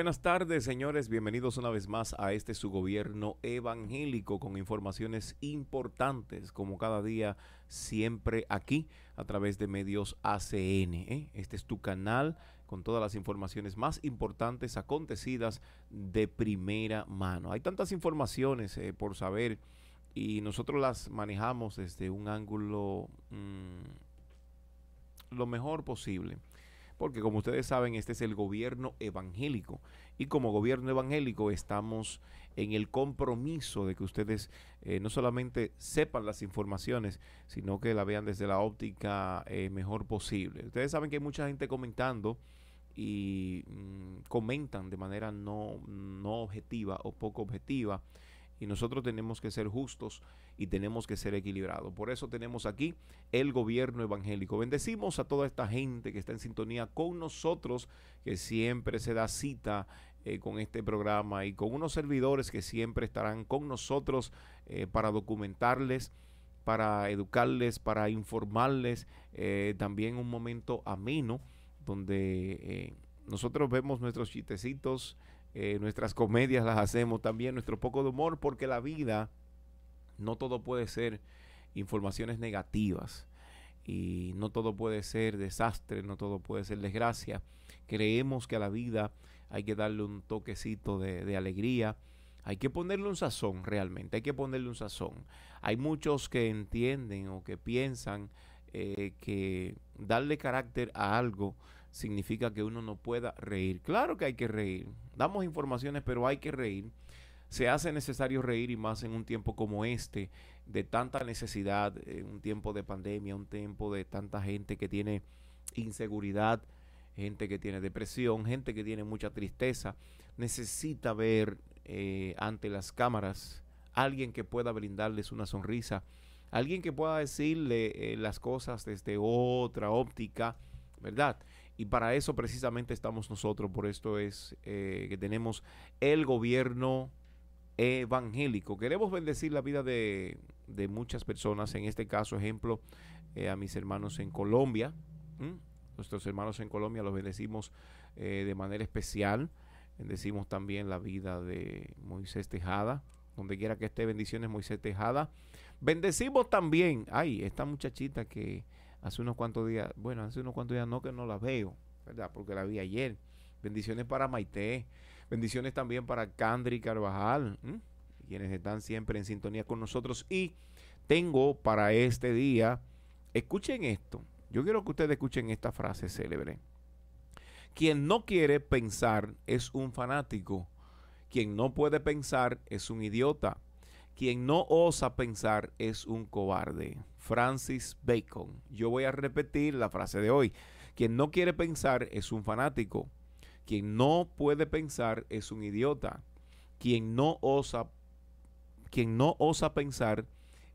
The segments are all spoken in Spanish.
Buenas tardes, señores. Bienvenidos una vez más a este su gobierno evangélico con informaciones importantes, como cada día, siempre aquí a través de medios ACN. ¿eh? Este es tu canal con todas las informaciones más importantes acontecidas de primera mano. Hay tantas informaciones eh, por saber y nosotros las manejamos desde un ángulo mmm, lo mejor posible porque como ustedes saben, este es el gobierno evangélico. Y como gobierno evangélico estamos en el compromiso de que ustedes eh, no solamente sepan las informaciones, sino que la vean desde la óptica eh, mejor posible. Ustedes saben que hay mucha gente comentando y mmm, comentan de manera no, no objetiva o poco objetiva y nosotros tenemos que ser justos y tenemos que ser equilibrados. Por eso tenemos aquí el gobierno evangélico. Bendecimos a toda esta gente que está en sintonía con nosotros, que siempre se da cita eh, con este programa y con unos servidores que siempre estarán con nosotros eh, para documentarles para educarles, para informarles, eh, también un momento ameno donde nosotros vemos nuestros chistecitos, eh, nuestras comedias las hacemos también, nuestro poco de humor, porque la vida no todo puede ser informaciones negativas y no todo puede ser desastre, no todo puede ser desgracia. Creemos que a la vida hay que darle un toquecito de, alegría, hay que ponerle un sazón realmente, hay que ponerle un sazón. Hay muchos que entienden o que piensan eh, que darle carácter a algo significa que uno no pueda reír. Claro que hay que reír. Damos informaciones, pero hay que reír. Se hace necesario reír y más en un tiempo como este, de tanta necesidad, en un tiempo de pandemia, un tiempo de tanta gente que tiene inseguridad, gente que tiene depresión, gente que tiene mucha tristeza. Necesita ver eh, ante las cámaras alguien que pueda brindarles una sonrisa, alguien que pueda decirle eh, las cosas desde otra óptica, ¿verdad? Y para eso precisamente estamos nosotros, por esto es eh, que tenemos el gobierno evangélico. Queremos bendecir la vida de, de muchas personas, en este caso, ejemplo, eh, a mis hermanos en Colombia. Nuestros hermanos en Colombia los bendecimos eh, de manera especial. Bendecimos también la vida de Moisés Tejada, donde quiera que esté, bendiciones Moisés Tejada. Bendecimos también, ay, esta muchachita que hace unos cuantos días, bueno, hace unos cuantos días no que no la veo, ¿verdad? Porque la vi ayer. Bendiciones para Maite, bendiciones también para Candri Carvajal, quienes están siempre en sintonía con nosotros. Y tengo para este día, escuchen esto, yo quiero que ustedes escuchen esta frase célebre. Quien no quiere pensar es un fanático. Quien no puede pensar es un idiota. Quien no osa pensar es un cobarde. Francis Bacon. Yo voy a repetir la frase de hoy. Quien no quiere pensar es un fanático. Quien no puede pensar es un idiota. Quien no osa quien no osa pensar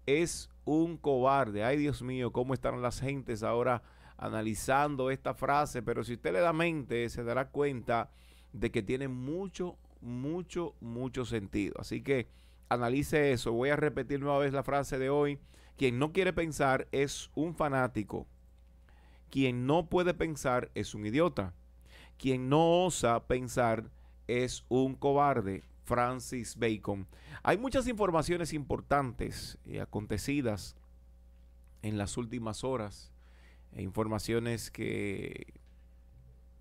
es un cobarde. Ay, Dios mío, cómo están las gentes ahora analizando esta frase, pero si usted le da mente, se dará cuenta de que tiene mucho, mucho, mucho sentido. Así que analice eso. Voy a repetir nueva vez la frase de hoy. Quien no quiere pensar es un fanático. Quien no puede pensar es un idiota. Quien no osa pensar es un cobarde. Francis Bacon. Hay muchas informaciones importantes y acontecidas en las últimas horas. E informaciones que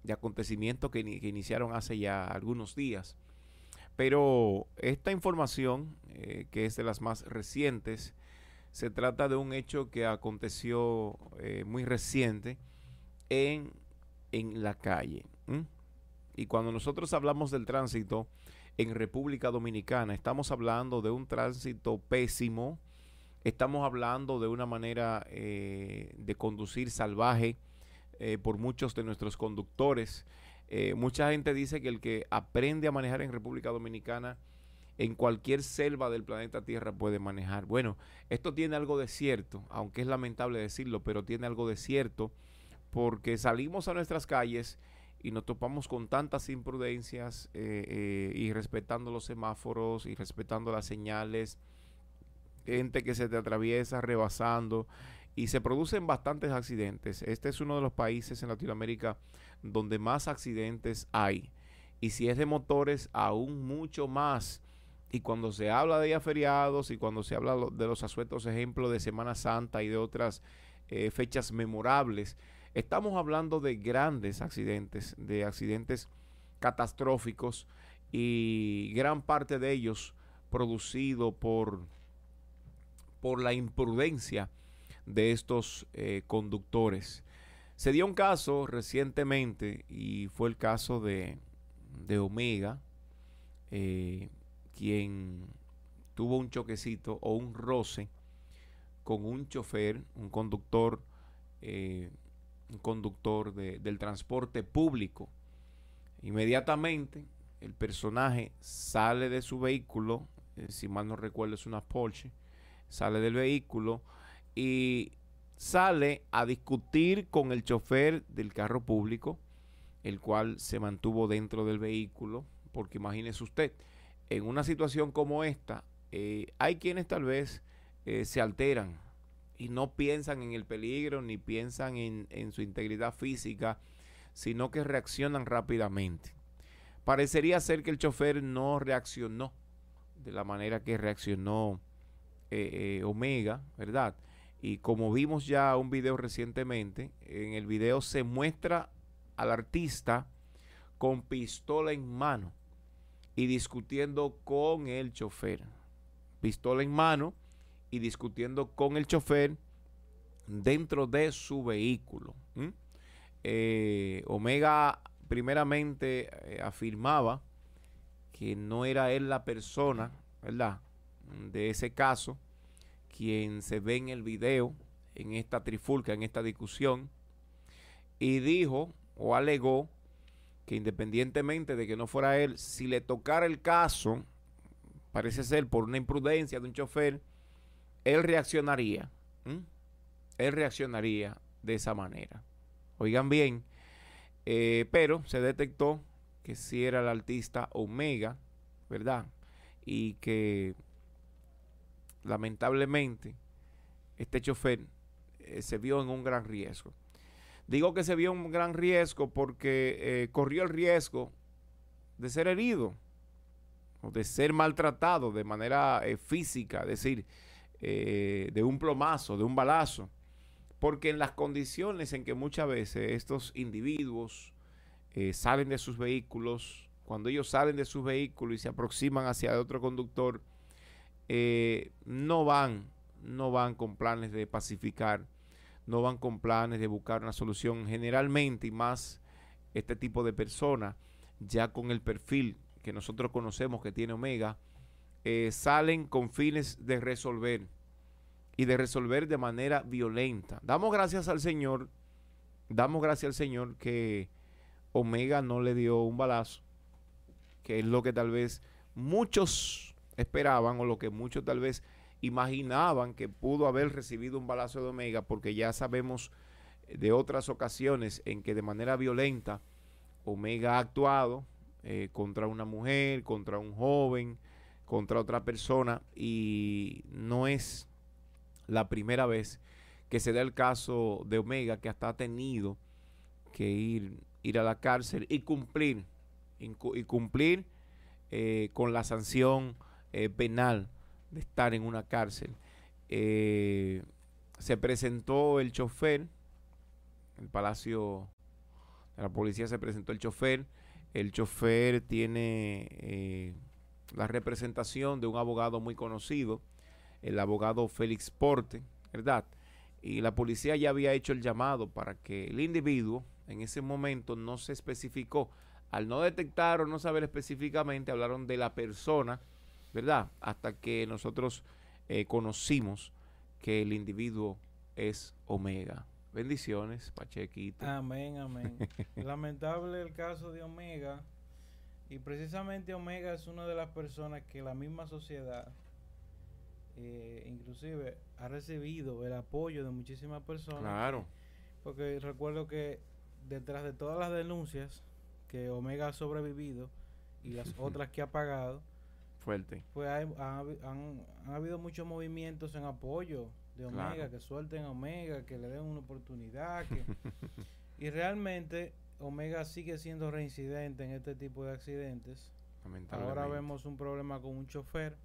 de acontecimientos que, iniciaron hace ya algunos días. Pero esta información, eh, que es de las más recientes, se trata de un hecho que aconteció eh, muy reciente en, en la calle. Y cuando nosotros hablamos del tránsito en República Dominicana, estamos hablando de un tránsito pésimo, estamos hablando de una manera eh, de conducir salvaje eh, por muchos de nuestros conductores. Mucha gente dice que el que aprende a manejar en República Dominicana, en cualquier selva del planeta Tierra puede manejar. Bueno, esto tiene algo de cierto, aunque es lamentable decirlo, pero tiene algo de cierto, porque salimos a nuestras calles y nos topamos con tantas imprudencias eh, eh, y respetando los semáforos y respetando las señales, gente que se te atraviesa rebasando y se producen bastantes accidentes. Este es uno de los países en Latinoamérica donde más accidentes hay y si es de motores, aún mucho más. Y cuando se habla de días feriados y cuando se habla de los asuetos ejemplos de Semana Santa y de otras eh, fechas memorables, estamos hablando de grandes accidentes, de accidentes catastróficos y gran parte de ellos producido por, por la imprudencia de estos eh, conductores. Se dio un caso recientemente y fue el caso de, de Omega, eh, quien tuvo un choquecito o un roce con un chofer, un conductor, eh, un conductor del transporte público. Inmediatamente el personaje sale de su vehículo, eh, si mal no recuerdo es una Porsche, sale del vehículo y sale a discutir con el chofer del carro público, el cual se mantuvo dentro del vehículo, porque imagínese usted, en una situación como esta, eh, hay quienes tal vez eh, se alteran y no piensan en el peligro ni piensan en, su integridad física, sino que reaccionan rápidamente. Parecería ser que el chofer no reaccionó de la manera que reaccionó eh, Omega, ¿verdad? Y como vimos ya un video recientemente, en el video se muestra al artista con pistola en mano y discutiendo con el chofer. Pistola en mano y discutiendo con el chofer dentro de su vehículo. Eh, Omega primeramente eh, afirmaba que no era él la persona, ¿verdad? De ese caso, quien se ve en el video, en esta trifulca, en esta discusión, y dijo o alegó que independientemente de que no fuera él, si le tocara el caso, parece ser por una imprudencia de un chofer, él reaccionaría. Él reaccionaría de esa manera. Oigan bien, eh, pero se detectó que si era el artista Omega, ¿verdad? Y que lamentablemente este chofer eh, se vio en un gran riesgo. Digo que se vio un gran riesgo porque eh, corrió el riesgo de ser herido o de ser maltratado de manera eh, física, es decir, eh, de un plomazo, de un balazo. Porque en las condiciones en que muchas veces estos individuos salen de sus vehículos, cuando ellos salen de sus vehículos y se aproximan hacia otro conductor, no van, no van con planes de pacificar no van con planes de buscar una solución. Generalmente, y más este tipo de personas, ya con el perfil que nosotros conocemos que tiene Omega, eh, salen con fines de resolver y de resolver de manera violenta. Damos gracias al Señor, damos gracias al Señor que Omega no le dio un balazo, que es lo que tal vez muchos esperaban o lo que muchos tal vez imaginaban que pudo haber recibido un balazo de Omega, porque ya sabemos de otras ocasiones en que de manera violenta Omega ha actuado eh, contra una mujer, contra un joven, contra otra persona, y no es la primera vez que se da el caso de Omega, que hasta ha tenido que ir, ir a la cárcel y cumplir, y cumplir eh, con la sanción eh, penal de estar en una cárcel. Eh, se presentó el chofer, el Palacio de la Policía se presentó el chofer. El chofer tiene eh, la representación de un abogado muy conocido, el abogado Félix Porte, ¿verdad? Y la policía ya había hecho el llamado para que el individuo en ese momento no se especificó. Al no detectar o no saber específicamente, hablaron de la persona ¿verdad? Hasta que nosotros eh, conocimos que el individuo es Omega. Bendiciones, Pachequito. Amén, amén. Lamentable el caso de Omega. Y precisamente Omega es una de las personas que la misma sociedad, eh, inclusive, ha recibido el apoyo de muchísimas personas. Claro. Porque recuerdo que detrás de todas las denuncias que Omega ha sobrevivido y las otras que ha pagado, fuerte. Pues han, habido muchos movimientos en apoyo de Omega, que suelten a Omega, que le den una oportunidad. y realmente Omega sigue siendo reincidente en este tipo de accidentes. Ahora vemos un problema con un chofer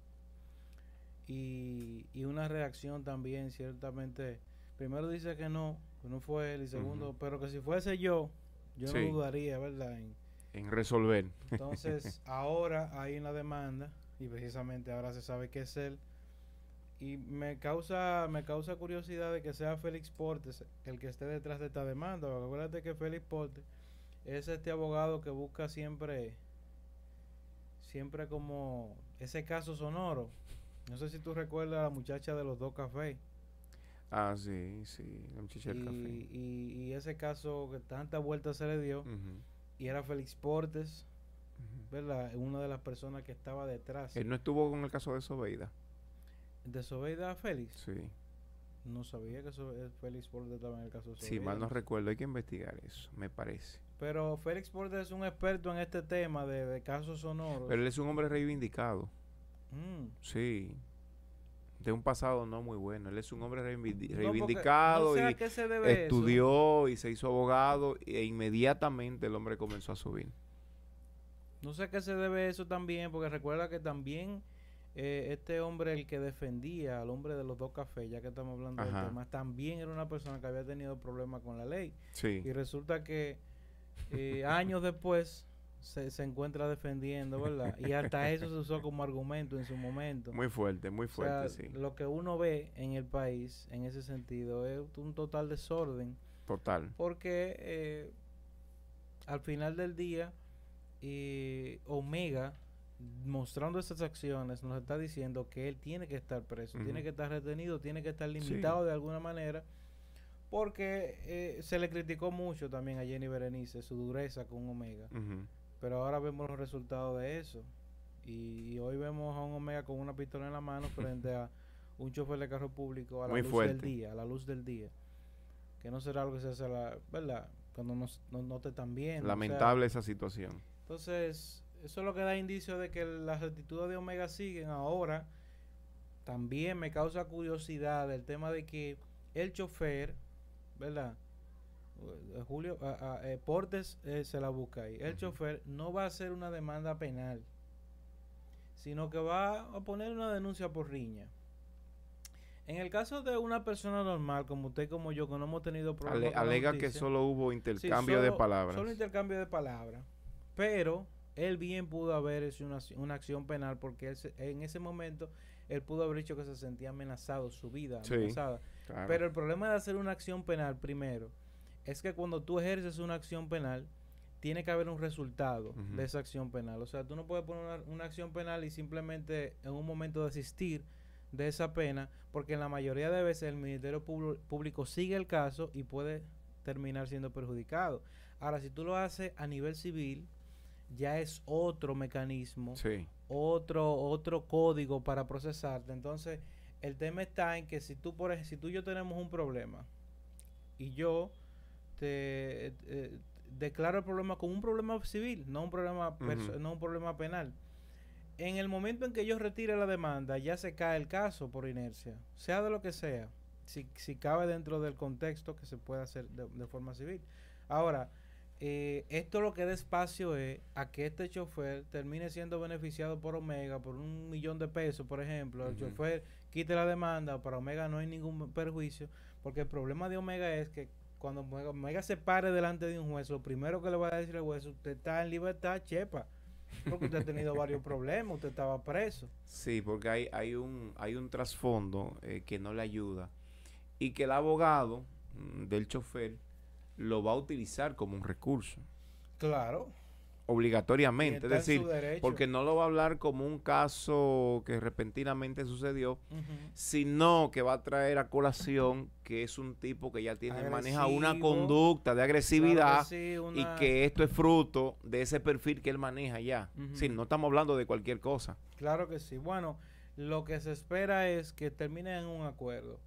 y, y una reacción también, ciertamente. Primero dice que no, que no fue él, y segundo, pero que si fuese yo, yo no dudaría, ¿verdad? En, en resolver. Entonces, ahora hay una demanda, y precisamente ahora se sabe que es él. Y me causa, me causa curiosidad de que sea Félix Portes el que esté detrás de esta demanda. acuérdate que Félix Portes es este abogado que busca siempre, siempre como ese caso sonoro. No sé si tú recuerdas a la muchacha de los dos cafés. Ah, sí, sí, la muchacha del café. Y, ese caso que tantas vueltas se le dio, y era Félix Portes, ¿verdad? Una de las personas que estaba detrás. Él no estuvo con el caso de Sobeida. ¿De Sobeida Félix? Sí. No sabía que eh, Félix Portes estaba en el caso de Sobeida. Sí, mal no recuerdo, hay que investigar eso, me parece. Pero Félix Portes es un experto en este tema de, casos sonoros. Pero él es un hombre reivindicado. Mm. Sí. De un pasado no muy bueno. Él es un hombre reivindicado y estudió y se hizo abogado e inmediatamente el hombre comenzó a subir. No sé a qué se debe eso también, porque recuerda que también eh, este hombre, el que defendía al hombre de los dos cafés, ya que estamos hablando del tema, también era una persona que había tenido problemas con la ley. Y resulta que eh, años después se, se, encuentra defendiendo, ¿verdad? Y hasta eso se usó como argumento en su momento. Muy fuerte, muy fuerte, sí. Lo que uno ve en el país, en ese sentido, es un total desorden. Total. Porque eh, al final del día, Omega, mostrando esas acciones, nos está diciendo que él tiene que estar preso, tiene que estar retenido, tiene que estar limitado de alguna manera porque eh, se le criticó mucho también a Jenny Berenice su dureza con Omega. Pero ahora vemos los resultados de eso. Y, hoy vemos a un Omega con una pistola en la mano frente a un chofer de carro público a la luz del día, a la luz del día. Que no será algo que se hace, la, ¿verdad? Cuando no, no, te están viendo. Lamentable esa situación. Entonces, eso es lo que da indicio de que las actitudes de Omega siguen. Ahora, también me causa curiosidad el tema de que el chofer ¿verdad? Eh, Julio eh, Portes eh, se la busca ahí. El chofer no va a hacer una demanda penal, sino que va a poner una denuncia por riña. En el caso de una persona normal, como usted como yo, que no hemos tenido problemas. alega que solo hubo intercambio de palabras. Solo intercambio de palabras. Pero él bien pudo haber hecho una, una acción penal porque en ese momento él pudo haber dicho que se sentía amenazado, su vida amenazada. Pero el problema de hacer una acción penal, primero, es que cuando tú ejerces una acción penal, tiene que haber un resultado de esa acción penal. O sea, tú no puedes poner una, acción penal y simplemente en un momento desistir de esa pena, porque en la mayoría de veces el Ministerio Público sigue el caso y puede terminar siendo perjudicado. Ahora, si tú lo haces a nivel civil, ya es otro mecanismo, otro, otro código para procesarte. Entonces, el tema está en que si tú, por ejemplo, si tú y yo tenemos un problema y yo te eh, declaro el problema como un problema civil, no un problema, no un problema penal. En el momento en que yo retire la demanda, ya se cae el caso por inercia, sea de lo que sea, si, si cabe dentro del contexto que se puede hacer de forma civil. Ahora, eh, esto lo que da espacio es a que este chofer termine siendo beneficiado por Omega por un millón de pesos, por ejemplo. El chofer quite la demanda, para Omega no hay ningún perjuicio, porque el problema de Omega es que cuando Omega, se pare delante de un juez, lo primero que le va a decir al juez, usted está en libertad, chepa. Porque usted ha tenido varios problemas, usted estaba preso. Sí, porque hay, hay un, hay un trasfondo eh, que no le ayuda. Y que el abogado mm, del chofer lo va a utilizar como un recurso. Claro. Obligatoriamente, es decir, porque no lo va a hablar como un caso que repentinamente sucedió, sino que va a traer a colación que es un tipo que ya tiene, maneja una conducta de agresividad y que esto es fruto de ese perfil que él maneja ya. no estamos hablando de cualquier cosa. Claro que sí. Bueno, lo que se espera es que termine en un acuerdo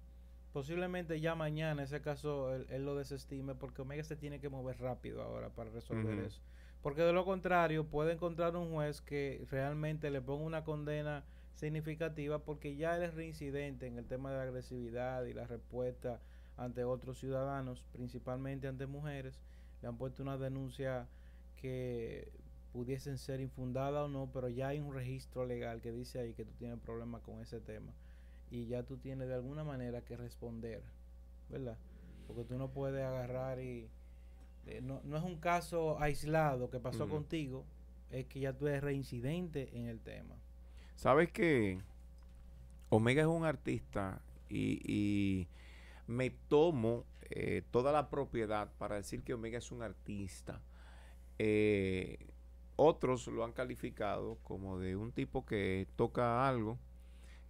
posiblemente ya mañana ese caso él, lo desestime porque Omega se tiene que mover rápido ahora para resolver eso. Porque de lo contrario puede encontrar un juez que realmente le ponga una condena significativa porque ya él es reincidente en el tema de la agresividad y la respuesta ante otros ciudadanos, principalmente ante mujeres, le han puesto una denuncia que pudiesen ser infundadas o no, pero ya hay un registro legal que dice ahí que tú tienes problemas con ese tema y ya tú tienes de alguna manera que responder, ¿verdad? Porque tú no puedes agarrar y... Eh, no, no, es un caso aislado que pasó contigo, es que ya tú eres reincidente en el tema. ¿Sabes que Omega es un artista y, me tomo eh, toda la propiedad para decir que Omega es un artista? Eh, otros lo han calificado como de un tipo que toca algo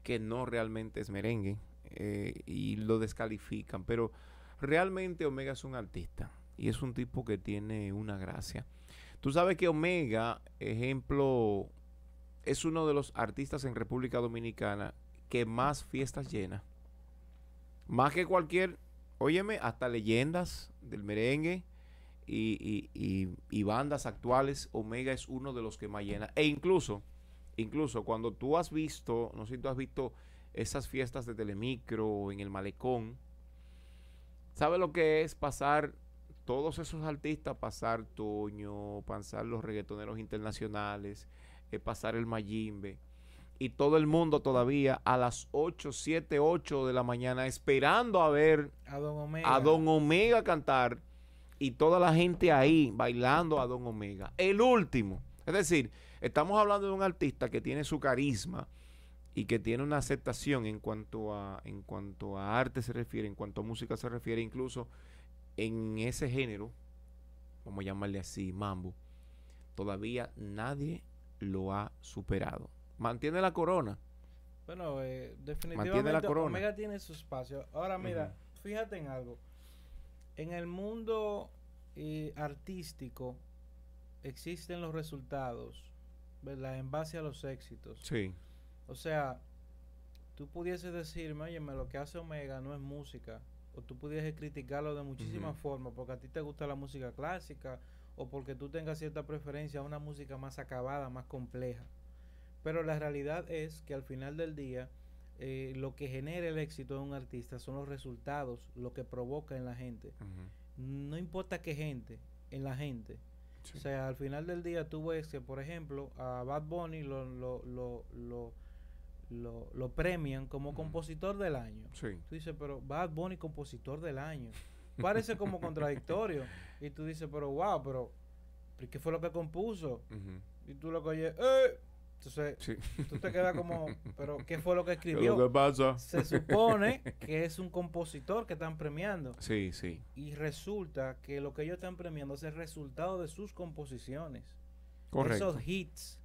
que no realmente es merengue eh, y lo descalifican, pero realmente Omega es un artista y es un tipo que tiene una gracia. Tú sabes que Omega, ejemplo, es uno de los artistas en República Dominicana que más fiestas llena. Más que cualquier, óyeme, hasta leyendas del merengue y, y, bandas actuales, Omega es uno de los que más llena. E incluso, incluso cuando tú has visto, no sé si tú has visto esas fiestas de Telemicro en el Malecón, ¿sabes lo que es pasar todos esos artistas, pasar Toño, pasar los reggaetoneros internacionales, eh, pasar el Mayimbe? y todo el mundo todavía a las 8, 7, 8 de la mañana esperando a ver a Don Omega, a Don Omega cantar y toda la gente ahí bailando a Don Omega. El último. Es decir, estamos hablando de un artista que tiene su carisma y que tiene una aceptación en cuanto a en cuanto a arte se refiere, en cuanto a música se refiere, incluso en ese género, vamos a llamarle así, mambo, todavía nadie lo ha superado. Mantiene la corona. Bueno, eh, definitivamente la corona. Omega tiene su espacio. Ahora mira, fíjate en algo. En el mundo eh, artístico existen los resultados, ¿verdad? En base a los éxitos. Sí. O sea, tú pudieses decirme, oye, lo que hace Omega no es música. O tú pudieses criticarlo de muchísimas formas, porque a ti te gusta la música clásica, o porque tú tengas cierta preferencia a una música más acabada, más compleja. Pero la realidad es que al final del día, eh, lo que genera el éxito de un artista son los resultados, lo que provoca en la gente. No importa qué gente, en la gente. O sea, al final del día tú ves que, por ejemplo, a Bad Bunny lo, lo, lo, lo, lo, premian como compositor del año. Tú dices, pero Bad Bunny compositor del año. Parece como contradictorio. Y tú dices, pero wow, pero ¿qué fue lo que compuso? Y tú lo que oyes, ¡eh! Entonces, tú te quedas como, ¿pero qué fue lo que escribió? ¿Qué pasa? Se supone que es un compositor que están premiando. Sí, sí. Y resulta que lo que ellos están premiando es el resultado de sus composiciones. Correcto. Esos hits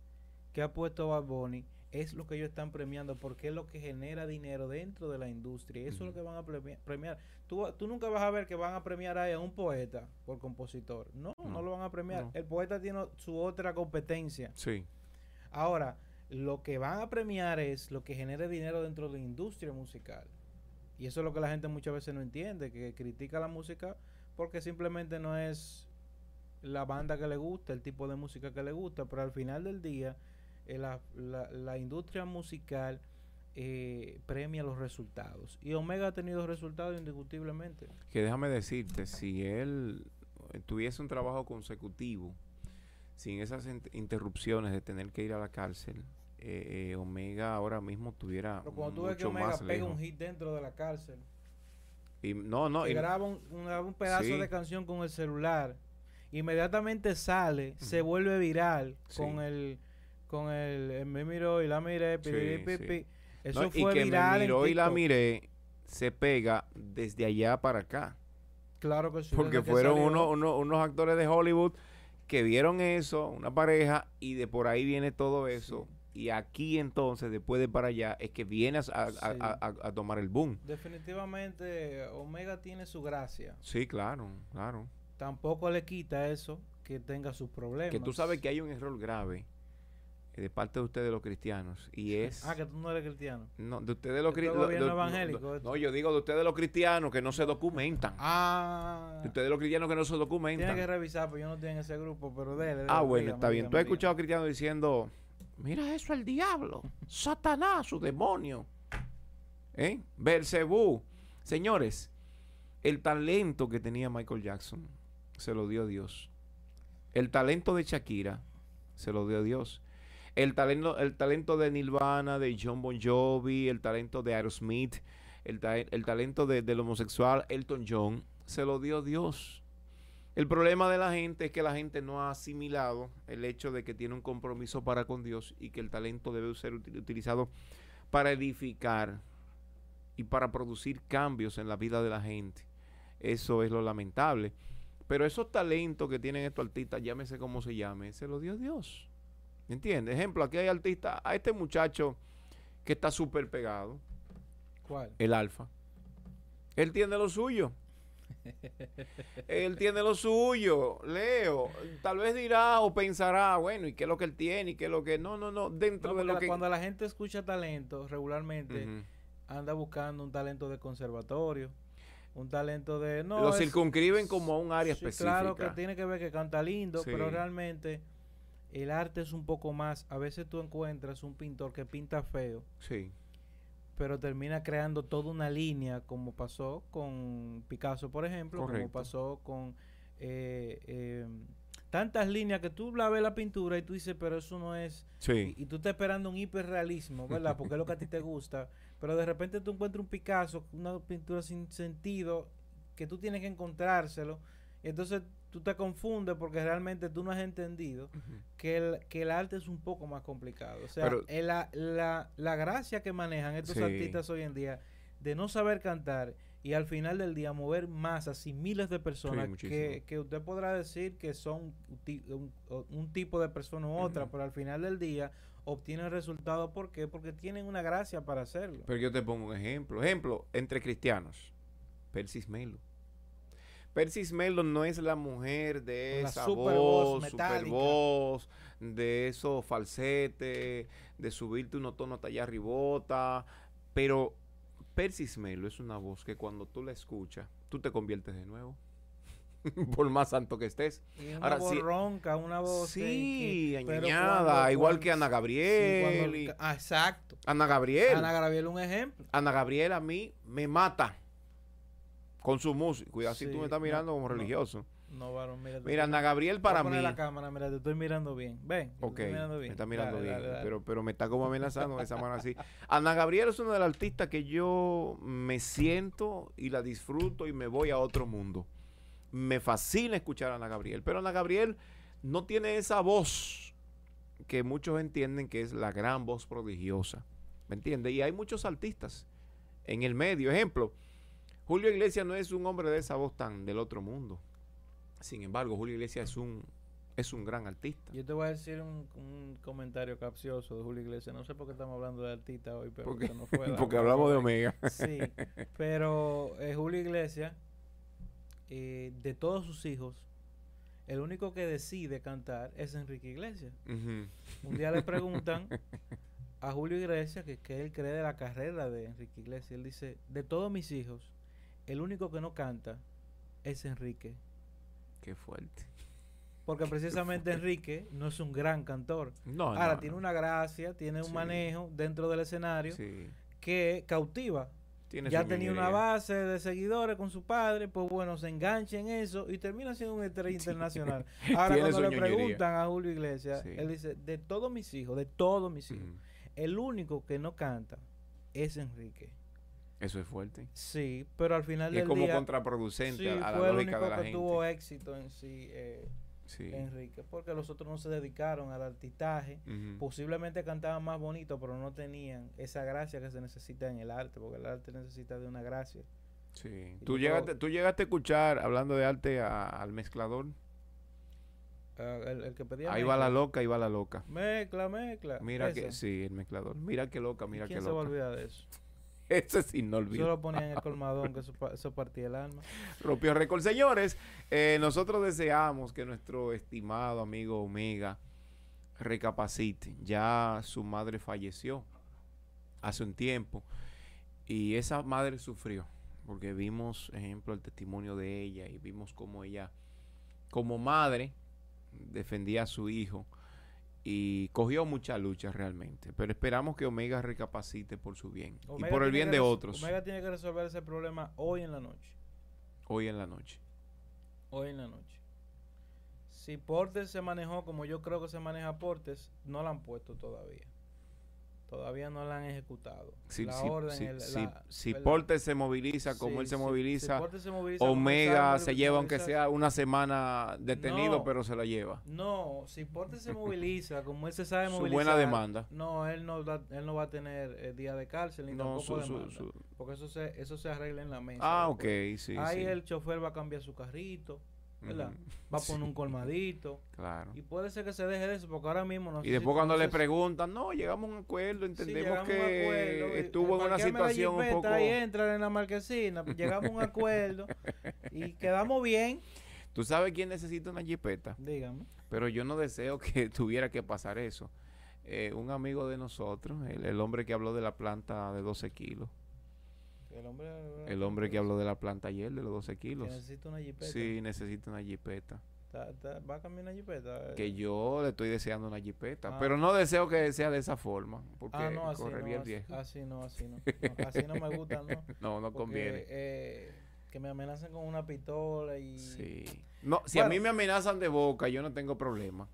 que ha puesto Bad Bunny es lo que ellos están premiando porque es lo que genera dinero dentro de la industria. Eso es lo que van a premiar. Tú, tú, nunca vas a ver que van a premiar a un poeta por compositor. No, no, lo van a premiar. El poeta tiene su otra competencia. Sí. Ahora, lo que van a premiar es lo que genere dinero dentro de la industria musical. Y eso es lo que la gente muchas veces no entiende, que critica la música porque simplemente no es la banda que le gusta, el tipo de música que le gusta, pero al final del día eh, la, la, industria musical eh, premia los resultados. Y Omega ha tenido resultados indiscutiblemente. Que déjame decirte, si él tuviese un trabajo consecutivo, sin esas interrupciones de tener que ir a la cárcel, eh, eh, Omega ahora mismo tuviera Pero cuando tú ves que Omega pega un hit dentro de la cárcel y no no y graba un, un, pedazo de canción con el celular inmediatamente sale se vuelve viral con el con el, me miró y la miré eso fue y que viral me miró y la miré se pega desde allá para acá. Claro que sí porque fueron unos actores de Hollywood que vieron eso, una pareja, y de por ahí viene todo eso. Y aquí entonces, después de para allá, es que vienes a, tomar el boom. Definitivamente, Omega tiene su gracia. Sí, claro, claro. Tampoco le quita eso que tenga sus problemas. Que tú sabes que hay un error grave de parte de ustedes los cristianos y es ah que tú no eres cristiano. No de ustedes los cristianos no, yo digo de ustedes los cristianos que no se documentan. Ah. De ustedes los cristianos que no se documentan. Tienen que revisar pues yo no estoy en ese grupo pero de ah bueno está bien. tú has escuchado a cristianos diciendo mira eso el diablo satanás su demonio ¿eh? Belcebú. Señores el talento que tenía Michael Jackson se lo dio Dios. El talento de Shakira se lo dio Dios. El talento, el talento de Nirvana, de John Bon Jovi, el talento de Aerosmith, el, el talento de, del homosexual Elton John, se lo dio Dios. El problema de la gente es que la gente no ha asimilado el hecho de que tiene un compromiso para con Dios y que el talento debe ser utilizado para edificar y para producir cambios en la vida de la gente. Eso es lo lamentable. Pero esos talentos que tienen estos artistas, llámese como se llame, se lo dio Dios. ¿Entiendes? Ejemplo, aquí hay artistas, a este muchacho que está súper pegado. ¿Cuál? El Alfa. Él tiene lo suyo. él tiene lo suyo, Leo. Tal vez dirá o pensará, bueno, ¿y qué es lo que él tiene? ¿Y qué es lo que.? No, no, no. Dentro de lo que. Cuando la gente escucha talento, regularmente anda buscando un talento de conservatorio. Un talento de. No, lo circunscriben como a un área específica. Claro que tiene que ver que canta lindo, pero realmente el arte es un poco más. A veces tú encuentras un pintor que pinta feo. Sí pero termina creando toda una línea, como pasó con Picasso, por ejemplo, como pasó con eh, eh, tantas líneas que tú la ves la pintura y tú dices, pero eso no es... Sí. Y, tú estás esperando un hiperrealismo, ¿verdad? Porque es lo que a ti te gusta, pero de repente tú encuentras un Picasso, una pintura sin sentido, que tú tienes que encontrárselo, y entonces tú te confundes porque realmente tú no has entendido que, el, que el arte es un poco más complicado. O sea, la, la, la, gracia que manejan estos artistas hoy en día de no saber cantar y al final del día mover masas y miles de personas que, que, usted podrá decir que son un, tipo de persona u otra, pero al final del día obtienen resultados. ¿Por qué? Porque tienen una gracia para hacerlo. Pero yo te pongo un ejemplo. Ejemplo, entre cristianos. Persis Melo Persis Melon no es la mujer de esa voz, super voz, de esos falsetes, de subirte unos tonos hasta allá ribota, pero Persis Melo es una voz que cuando tú la escuchas, tú te conviertes de nuevo. por más santo que estés. una Ahora, voz ronca, una voz sí, añeñada, igual que Ana Gabriel. Ah, exacto. Ana Gabriel. Ana Gabriel un ejemplo. Ana Gabriel a mí me mata con su música. Cuidado si tú me estás mirando como religioso. No, varón, mira. Mira, Ana Gabriel para mí. la cámara, mira, te estoy mirando bien. Ven, ok, mirando bien. me está mirando bien, Pero, pero me está como amenazando de esa mano así. Ana Gabriel es una de las artistas que yo me siento y la disfruto y me voy a otro mundo. Me fascina escuchar a Ana Gabriel, pero Ana Gabriel no tiene esa voz que muchos entienden que es la gran voz prodigiosa. ¿Me entiendes? Y hay muchos artistas en el medio. Ejemplo, Julio Iglesias no es un hombre de esa voz tan del otro mundo. Sin embargo, Julio Iglesias es un es un gran artista. Yo te voy a decir un, comentario capcioso de Julio Iglesias. No sé por qué estamos hablando de artista hoy, pero porque, no fue. porque hablamos de Omega. Sí, pero eh, Julio Iglesias, eh, de todos sus hijos, el único que decide cantar es Enrique Iglesias. Un día le preguntan a Julio Iglesias que, que él cree de la carrera de Enrique Iglesias. Él dice, de todos mis hijos, el único que no canta es Enrique. Qué fuerte. Porque precisamente Enrique no es un gran cantor. No, Ahora tiene una gracia, tiene un manejo dentro del escenario que cautiva. ya tenía una base de seguidores con su padre, pues bueno, se engancha en eso y termina siendo un estrella internacional. Ahora cuando le preguntan a Julio Iglesias, él dice, de todos mis hijos, de todos mis hijos, el único que no canta es Enrique. Eso es fuerte. Sí, pero al final del es como contraproducente a, la lógica de la que tuvo éxito en sí, eh, Enrique, porque los otros no se dedicaron al artistaje. Posiblemente cantaban más bonito, pero no tenían esa gracia que se necesita en el arte, porque el arte necesita de una gracia. Sí. ¿Tú llegaste, ¿Tú llegaste a escuchar, hablando de arte, al mezclador? Ah, el, que pedía ahí va la loca, ahí va la loca. Mezcla, mezcla. Mira que, sí, el mezclador. Mira qué loca, mira qué loca. se va a olvidar de eso? Eso es inolvidable. Solo ponía en el colmadón que eso, partía el alma. Rompió récord. Señores, eh, nosotros deseamos que nuestro estimado amigo Omega recapacite. Ya su madre falleció hace un tiempo y esa madre sufrió porque vimos, ejemplo, el testimonio de ella y vimos cómo ella, como madre, defendía a su hijo y cogió mucha lucha realmente. Pero esperamos que Omega recapacite por su bien y por el bien de otros. Omega tiene que resolver ese problema hoy en la noche. Hoy en la noche. Hoy en la noche. si Portes se manejó como yo creo que se maneja Portes, no la han puesto todavía. Todavía no la han ejecutado. Si, la si, orden, si, el- la- si. Portes se moviliza como Sí, él se moviliza, se Omega se lleva aunque sea una semana detenido, No. pero se la lleva. No, si Portes se moviliza como él se sabe Su movilizar. buena demanda. No, él no, da- él no va a tener eh, día de cárcel ni No, tampoco su- su- demanda. su- Porque eso se, eso se arregla en la mesa. Ah, ok, sí, Ahí sí. el chofer va a cambiar su carrito, Va a poner Sí, un colmadito. Claro. Y puede ser que se deje de eso, porque ahora mismo no Y sé después si- cuando le preguntan, no, llegamos a un acuerdo, entendemos que acuerdo, y- estuvo en una situación un poco... Ahí entra en la marquesina, llegamos a un acuerdo y quedamos bien. ¿Tú sabes quién necesita una jipeta? Dígame. Pero yo no deseo que tuviera que pasar eso. Eh, un amigo de nosotros, el, el hombre que habló de la planta de 12 kilos, El hombre, el hombre que habló de la planta ayer de los 12 que kilos, necesita una jipeta. sí necesita una jipeta. Va a cambiar una jipeta. Que yo le estoy deseando una jipeta, Ah. pero no deseo que sea de esa forma, porque Ah, no, así correría no, el riesgo. así no, así no. No, Así no me gusta, ¿no? No, no Porque, conviene. eh, que me amenacen con una pistola y... Sí. No, si a mí me amenazan de boca, yo no tengo problema.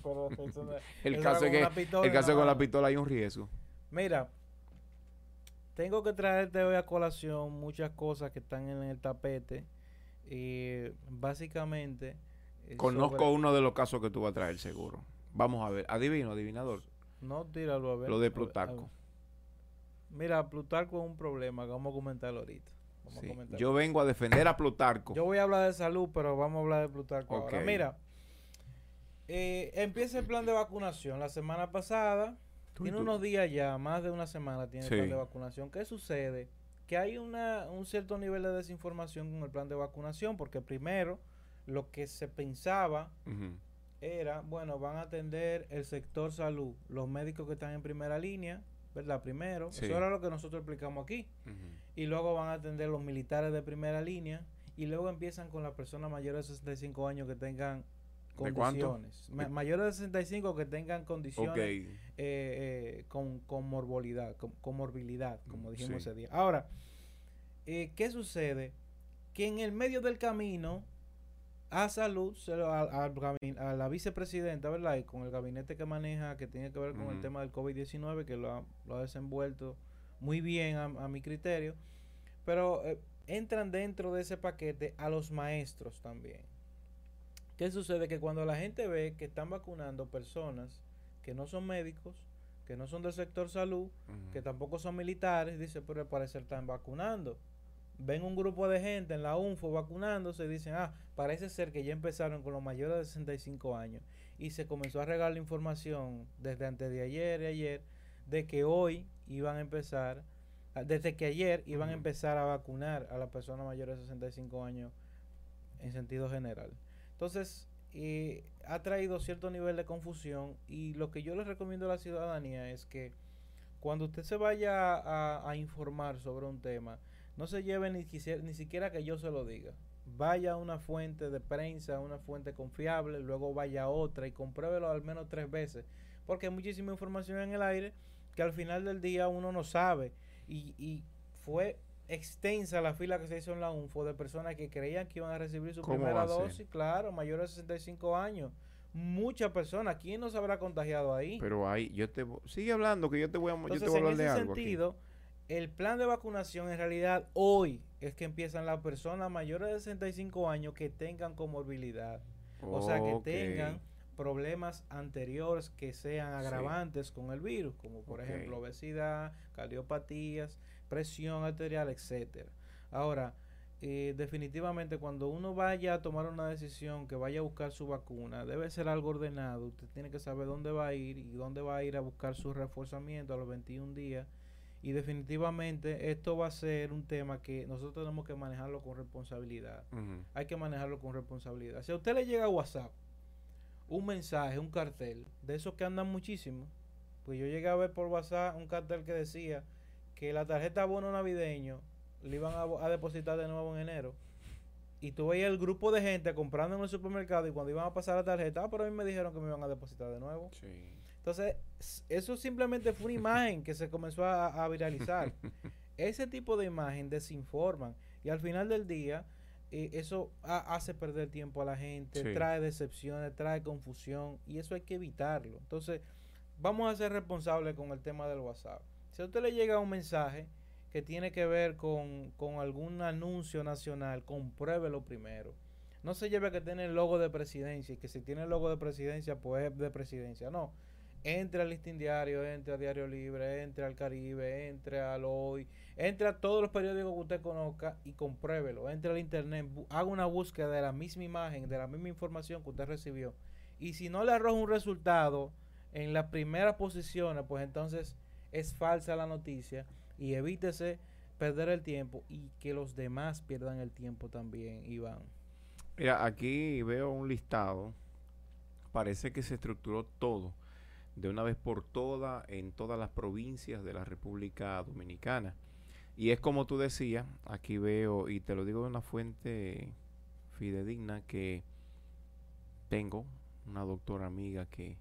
Pero eso El eso caso es que el caso es que con la pistola hay un riesgo. Mira, tengo que traerte hoy a colación muchas cosas que están en el tapete. Y básicamente. eh, Conozco sobre- uno de los casos que tú vas a traer seguro. Vamos a ver. Adivino, adivinador. No, tíralo a ver. Lo de a ver, a ver. Plutarco. Mira, Plutarco es un problema que vamos a comentarlo ahorita. Vamos a Sí. comentarlo. Yo vengo a defender a Plutarco. Yo voy a hablar de salud, pero vamos a hablar de Plutarco ahora. Ok. Mira, eh, empieza el plan de vacunación. La semana pasada, tiene unos días ya, más de una semana tiene Sí. el plan de vacunación. ¿Qué sucede? Que hay una, un cierto nivel de desinformación con el plan de vacunación, porque primero lo que se pensaba era, bueno, van a atender el sector salud, los médicos que están en primera línea, ¿verdad? Primero, Sí. eso era lo que nosotros explicamos aquí y luego van a atender los militares de primera línea y luego empiezan con las personas mayores de 65 años que tengan ¿De cuánto? condiciones. Ma- mayores de 65 que tengan condiciones Ok. Eh, eh, con, con morbilidad, con, comorbilidad, como Mm, dijimos sí. ese día. Ahora, eh, ¿qué sucede? Que en el medio del camino a salud, a, la vicepresidenta, ¿verdad? Y con el gabinete que maneja, que tiene que ver con el tema del COVID-19, que lo ha, lo ha desenvuelto muy bien a, a mi criterio, pero eh, entran dentro de ese paquete a los maestros también. ¿Qué sucede? Que cuando la gente ve que están vacunando personas que no son médicos, que no son del sector salud, que tampoco son militares, dice, pero al parecer están vacunando. Ven un grupo de gente en la UNFO vacunándose y dicen, ah, parece ser que ya empezaron con los mayores de 65 años. Y se comenzó a regar la información desde antes de ayer y ayer de que hoy iban a empezar, ah, desde que ayer iban a empezar a vacunar a las personas mayores de 65 años en sentido general. Entonces, eh, ha traído cierto nivel de confusión y lo que yo les recomiendo a la ciudadanía es que cuando usted se vaya a, informar sobre un tema, no se lleve ni, ni siquiera que yo se lo diga. Vaya a una fuente de prensa, una fuente confiable, luego vaya a otra y compruébelo al menos tres veces. Porque hay muchísima información en el aire que al final del día uno no sabe. Y, y fue extensa la fila que se hizo en la UNFO de personas que creían que iban a recibir su ¿Cómo primera dosis, claro, mayores de 65 años. Muchas personas. ¿Quién no se habrá contagiado ahí? Pero ahí, yo te sigue hablando que yo te voy a, yo te Entonces, voy a en hablar de ese aquí. sentido, el plan de vacunación en realidad hoy es que empiezan las personas mayores de 65 años que tengan comorbilidad. O sea, que tengan problemas anteriores que sean Sí. agravantes con el virus, como por ejemplo obesidad, cardiopatías, presión arterial, etcétera. Ahora, eh, definitivamente cuando uno vaya a tomar una decisión que vaya a buscar su vacuna, debe ser algo ordenado. Usted tiene que saber dónde va a ir y dónde va a ir a buscar su reforzamiento a los 21 días. Y definitivamente esto va a ser un tema que nosotros tenemos que manejarlo con responsabilidad hay que manejarlo con responsabilidad. Si a usted le llega a WhatsApp un mensaje, un cartel, de esos que andan muchísimo, pues yo llegué a ver por WhatsApp un cartel que decía que la tarjeta bono navideño le iban a, a depositar de nuevo en enero. Y tú veías el grupo de gente comprando en el supermercado y cuando iban a pasar la tarjeta, ah, pero a mí me dijeron que me iban a depositar de nuevo. Sí. Entonces, eso simplemente fue una imagen que se comenzó a, a viralizar. Ese tipo de imagen desinforman. Y al final del día, eh, eso hace perder tiempo a la gente, trae decepciones, trae confusión y eso hay que evitarlo. Entonces, vamos a ser responsables con el tema del WhatsApp. Si a usted le llega un mensaje que tiene que ver con, con algún anuncio nacional, compruébelo primero. No se lleve a que tiene el logo de presidencia y que si tiene el logo de presidencia, pues es de presidencia. No. Entre al listín diario, entre a Diario Libre, entre al Caribe, entre al Hoy, entre a todos los periódicos que usted conozca y compruébelo. Entre al internet, haga una búsqueda de la misma imagen, de la misma información que usted recibió. Y si no le arroja un resultado en las primeras posiciones, pues entonces es falsa la noticia y evítese perder el tiempo y que los demás pierdan el tiempo también, Iván. Mira, aquí veo un listado. Parece que se estructuró todo de una vez por todas en todas las provincias de la República Dominicana. Y es como tú decías, aquí veo, y te lo digo de una fuente fidedigna, que tengo una doctora amiga que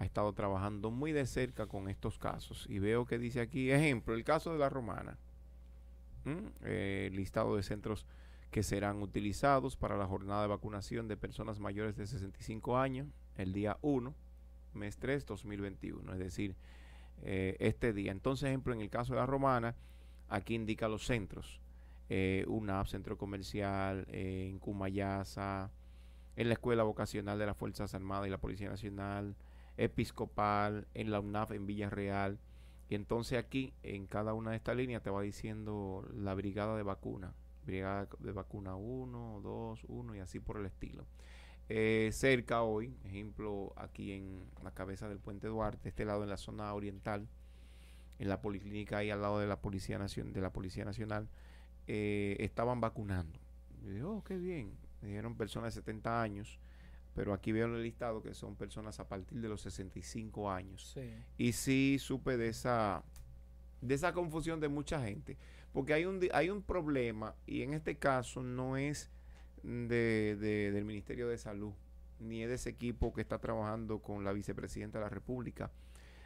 ha estado trabajando muy de cerca con estos casos. Y veo que dice aquí, ejemplo, el caso de la romana. Eh, listado de centros que serán utilizados para la jornada de vacunación de personas mayores de 65 años el día 1, mes 3, 2021. Es decir, eh, este día. Entonces, ejemplo, en el caso de la romana, aquí indica los centros. Eh, UNAP, Centro Comercial, eh, en Cumayasa, en la Escuela Vocacional de las Fuerzas Armadas y la Policía Nacional, Episcopal, en la UNAF en Villarreal. Y entonces aquí, en cada una de estas líneas, te va diciendo la brigada de vacuna. Brigada de vacuna 1, 2, 1 y así por el estilo. Eh, cerca hoy, ejemplo, aquí en la cabeza del puente Duarte, este lado en la zona oriental, en la policlínica ahí al lado de la Policía, Nacional, de la Policía Nacional, eh, estaban vacunando. Y dije, oh, qué bien. Me dijeron personas de 70 años pero aquí veo en el listado que son personas a partir de los 65 años. Y sí supe de esa, de esa confusión de mucha gente, porque hay un, hay un problema y en este caso no es de, del Ministerio de Salud, ni es de ese equipo que está trabajando con la vicepresidenta de la República.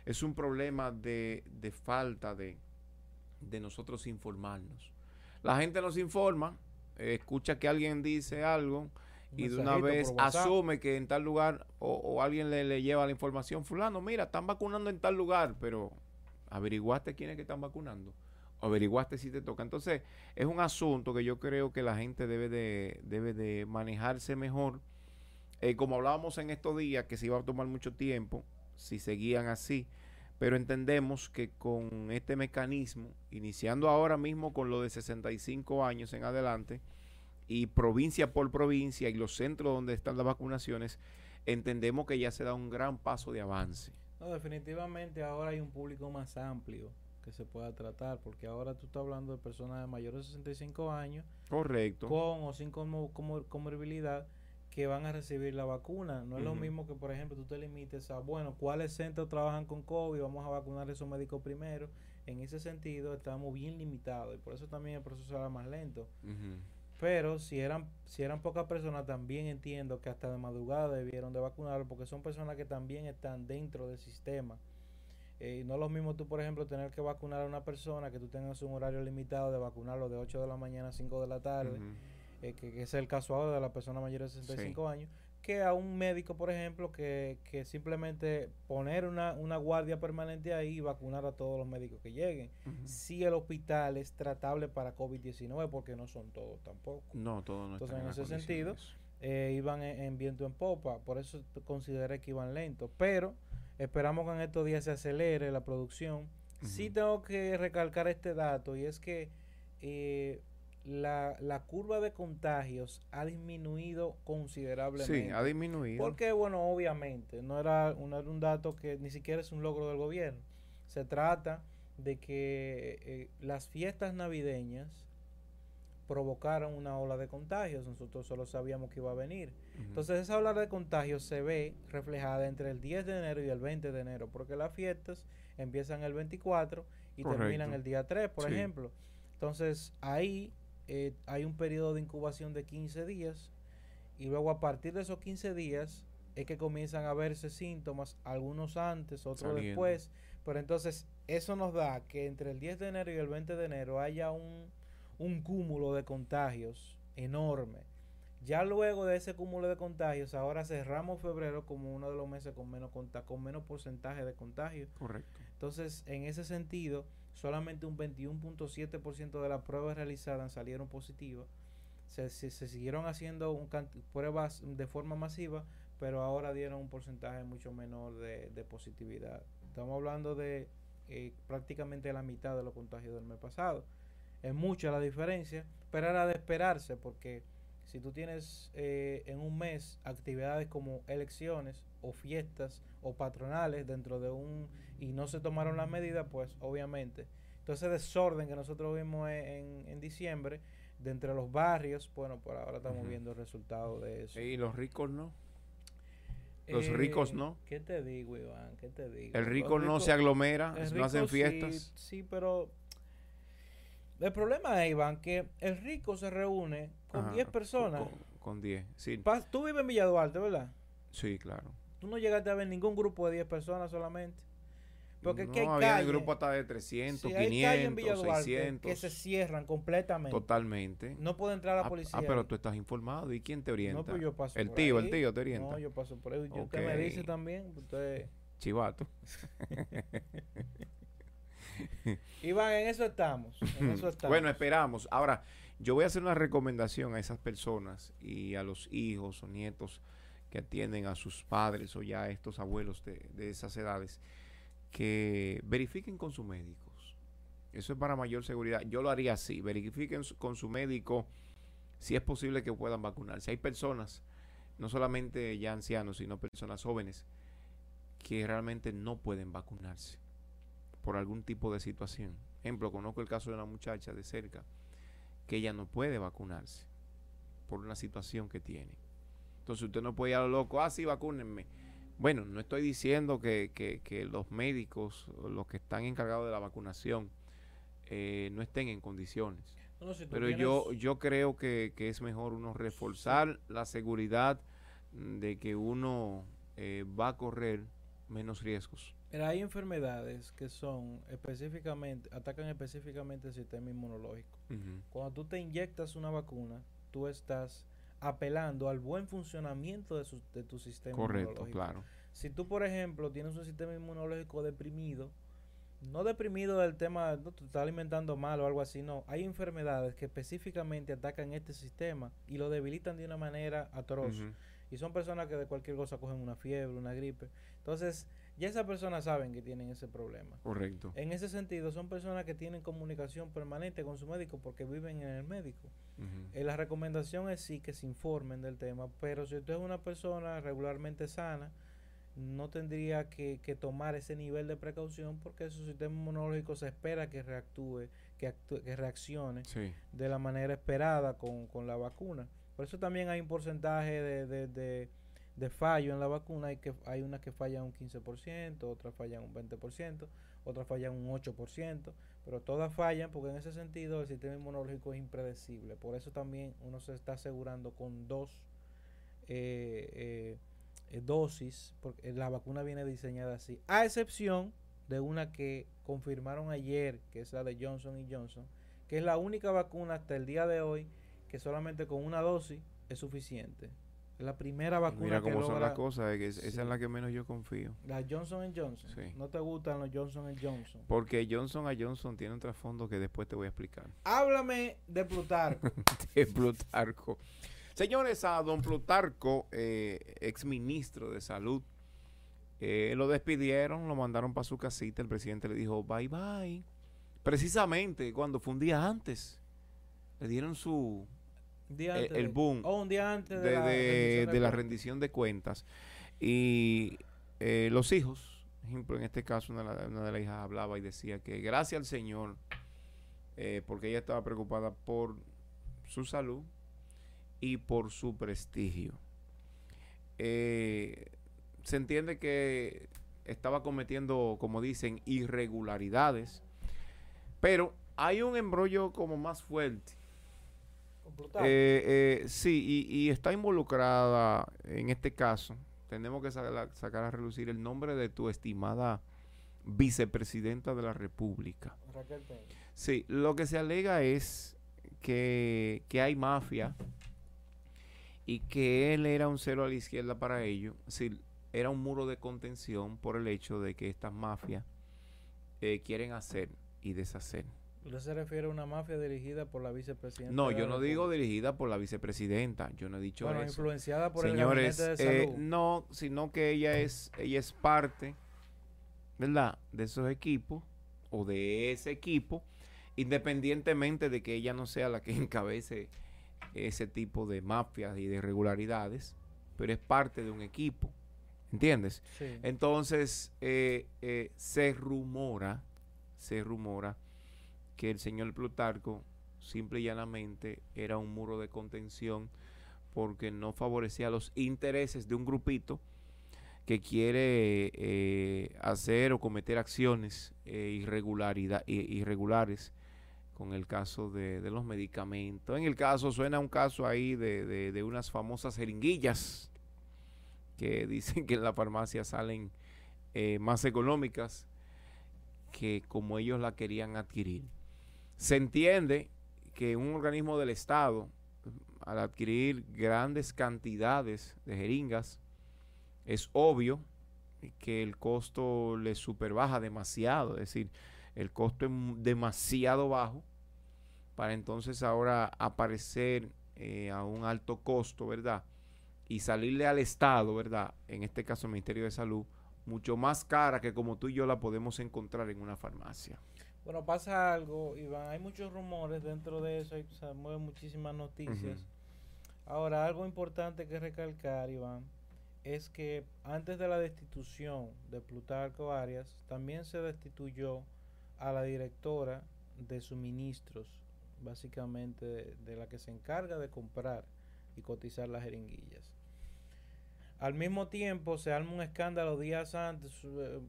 Es un problema de, de falta de, de nosotros informarnos. La gente nos informa, escucha que alguien dice algo, y de una vez asume que en tal lugar o, alguien le, lleva la información, fulano, mira, están vacunando en tal lugar, pero averiguaste quiénes que están vacunando, averiguaste si te toca. Entonces, es un asunto que yo creo que la gente debe de, debe de manejarse mejor. Eh, como hablábamos en estos días, que se iba a tomar mucho tiempo, si seguían así, pero entendemos que con este mecanismo, iniciando ahora mismo con lo de 65 años en adelante, y provincia por provincia y los centros donde están las vacunaciones, entendemos que ya se da un gran paso de avance. No, definitivamente ahora hay un público más amplio que se pueda tratar, porque ahora tú estás hablando de personas de mayores de 65 años. Correcto. Con o sin comorbilidad que van a recibir la vacuna. No es lo mismo que, por ejemplo, tú te limites a, bueno, ¿cuáles centros trabajan con COVID? Vamos a vacunar a esos médicos primero. En ese sentido, estamos bien limitados y por eso también el proceso era más lento. Pero si eran, si eran pocas personas, también entiendo que hasta de madrugada debieron de vacunarlo, porque son personas que también están dentro del sistema. Eh, no es lo mismo tú, por ejemplo, tener que vacunar a una persona, que tú tengas un horario limitado de vacunarlo de 8 de la mañana a 5 de la tarde, eh, que, es el caso ahora de la persona mayor de 65 años, que a un médico, por ejemplo, que, que simplemente poner una, una, guardia permanente ahí y vacunar a todos los médicos que lleguen. Si el hospital es tratable para COVID-19, porque no son todos tampoco. No, todos no Entonces, en ese sentido, eh, iban en, viento en popa, por eso consideré que iban lentos. Pero esperamos que en estos días se acelere la producción. Sí tengo que recalcar este dato y es que... Eh, la, la, curva de contagios ha disminuido considerablemente. Sí, ha disminuido. Porque, bueno, obviamente, no era, un, un dato que ni siquiera es un logro del gobierno. Se trata de que eh, las fiestas navideñas provocaron una ola de contagios. Nosotros solo sabíamos que iba a venir. Entonces, esa ola de contagios se ve reflejada entre el 10 de enero y el 20 de enero, porque las fiestas empiezan el 24 y terminan el día 3, por ejemplo. Entonces, ahí eh, hay un periodo de incubación de 15 días y luego a partir de esos 15 días es que comienzan a verse síntomas, algunos antes, otros después, pero entonces eso nos da que entre el 10 de enero y el 20 de enero haya un, un cúmulo de contagios enorme. Ya luego de ese cúmulo de contagios, ahora cerramos febrero como uno de los meses con menos, con menos porcentaje de contagio. Correcto. Entonces, en ese sentido, solamente un 21.7% de las pruebas realizadas salieron positivas. Se, se, siguieron haciendo pruebas de forma masiva, pero ahora dieron un porcentaje mucho menor de, de positividad. Estamos hablando de eh, prácticamente la mitad de los contagios del mes pasado. Es mucha la diferencia, pero era de esperarse porque si tú tienes eh, en un mes actividades como elecciones o fiestas o patronales dentro de un y no se tomaron las medidas, pues obviamente. Entonces desorden que nosotros vimos en, en, diciembre de entre los barrios, bueno, por ahora estamos viendo el resultado de eso. ¿Y los ricos no? Los ricos eh, no. ¿Qué te digo, Iván? ¿Qué te digo? El rico no se aglomera, no hacen fiestas. Sí, pero el problema es, Iván, que el rico se reúne con 10 personas. Con 10, sí. Tú vives en Villa Duarte, ¿verdad? Sí, claro. Tú no llegaste a ver ningún grupo de 10 personas solamente. Porque no, había un grupo hasta de 300, 500, 600. Que se cierran completamente. Totalmente. No puede entrar la ah, policía. Ah, pero tú estás informado. ¿Y quién te orienta? No, pues yo paso El tío, el tío te orienta. No, yo paso por ahí. Usted me dice también. Usted... Chivato. Iván, en eso estamos. En eso estamos. bueno, esperamos. Ahora, yo voy a hacer una recomendación a esas personas y a los hijos o nietos que atienden a sus padres o ya a estos abuelos de, de esas edades que verifiquen con sus médicos. Eso es para mayor seguridad. Yo lo haría así. Verifiquen con su médico si es posible que puedan vacunarse. Hay personas, no solamente ya ancianos, sino personas jóvenes, que realmente no pueden vacunarse por algún tipo de situación. Ejemplo, conozco el caso de una muchacha de cerca que ella no puede vacunarse por una situación que tiene. Entonces usted no puede ir a lo loco, ah, sí, vacúnenme bueno, no estoy diciendo que, que, los médicos, los que están encargados de la vacunación, eh, no estén en condiciones. pero yo, yo creo que, es mejor uno reforzar la seguridad de que uno eh, va a correr menos riesgos. Pero hay enfermedades que son específicamente, atacan específicamente el sistema inmunológico. Cuando tú te inyectas una vacuna, tú estás apelando al buen funcionamiento de, de tu sistema Correcto, claro. Si tú, por ejemplo, tienes un sistema inmunológico deprimido, no deprimido del tema, no te está alimentando mal o algo así, no. Hay enfermedades que específicamente atacan este sistema y lo debilitan de una manera atroz. Y son personas que de cualquier cosa cogen una fiebre, una gripe. Entonces, ya esas personas saben que tienen ese problema. Correcto. En ese sentido, son personas que tienen comunicación permanente con su médico porque viven en el médico. Eh, la recomendación es sí que se informen del tema, pero si usted es una persona regularmente sana, no tendría que, tomar ese nivel de precaución porque su sistema inmunológico se espera que reactúe, que, que reaccione de la manera esperada con, con, la vacuna. Por eso también hay un porcentaje de, de de fallo en la vacuna, hay, que, hay unas que fallan un 15%, otras fallan un 20%, otras fallan un 8%, pero todas fallan porque en ese sentido el sistema inmunológico es impredecible. Por eso también uno se está asegurando con dos eh, eh, dosis, porque la vacuna viene diseñada así, a excepción de una que confirmaron ayer, que es la de Johnson y Johnson, que es la única vacuna hasta el día de hoy que solamente con una dosis es suficiente. La primera vacuna Mira cómo son las cosas, esa es la que menos yo confío. La Johnson Johnson. ¿No te gustan los Johnson Johnson? Porque Johnson Johnson tiene un trasfondo que después te voy a explicar. Háblame de Plutarco. de Plutarco. Señores, a don Plutarco, eh, ex ministro de Salud, eh, lo despidieron, lo mandaron para su casita. El presidente le dijo bye bye. Precisamente cuando fue un día antes, le dieron su eh, el, boom. O un día antes de, la, rendición de cuentas. Y eh, los hijos, por ejemplo, en este caso una, de las hijas hablaba y decía que gracias al Señor, eh, porque ella estaba preocupada por su salud y por su prestigio. se entiende que estaba cometiendo, como dicen, irregularidades, pero hay un embrollo como más fuerte eh, eh, sí, y, está involucrada en este caso. Tenemos que sacar a relucir el nombre de tu estimada vicepresidenta de la República. Sí, lo que se alega es que, que hay mafia y que él era un cero a la izquierda para ello. Decir, era un muro de contención por el hecho de que estas mafias eh, quieren hacer y deshacer. ¿Usted se refiere a una mafia dirigida por la vicepresidenta? No, yo no digo dirigida por la vicepresidenta, yo no he dicho bueno, eso. influenciada por Señores, el gabinete de eh, salud. no, sino que ella es, ella es parte, ¿verdad? De esos equipos o de ese equipo, independientemente de que ella no sea la que encabece ese tipo de mafias y de irregularidades, pero es parte de un equipo, ¿entiendes? Sí. Entonces, eh, eh, se rumora, se rumora que el señor Plutarco simple y llanamente era un muro de contención porque no favorecía los intereses de un grupito que quiere eh, hacer o cometer acciones eh, irregulares con el caso de, de los medicamentos. En el caso, suena un caso ahí de, de- de unas famosas jeringuillas que dicen que en la farmacia salen eh, más económicas que como ellos la querían adquirir. Se entiende que un organismo del Estado, al adquirir grandes cantidades de jeringas, es obvio que el costo le superbaja demasiado, es decir, el costo es demasiado bajo para entonces ahora aparecer eh, a un alto costo, ¿verdad? Y salirle al Estado, ¿verdad? En este caso el Ministerio de Salud, mucho más cara que como tú y yo la podemos encontrar en una farmacia. Bueno, pasa algo, Iván. Hay muchos rumores dentro de eso, hay, se mueven muchísimas noticias. Ahora, algo importante que recalcar, Iván, es que antes de la destitución de Plutarco Arias, también se destituyó a la directora de suministros, básicamente de, de la que se encarga de comprar y cotizar las jeringuillas. Al mismo tiempo se arma un escándalo días antes, eh,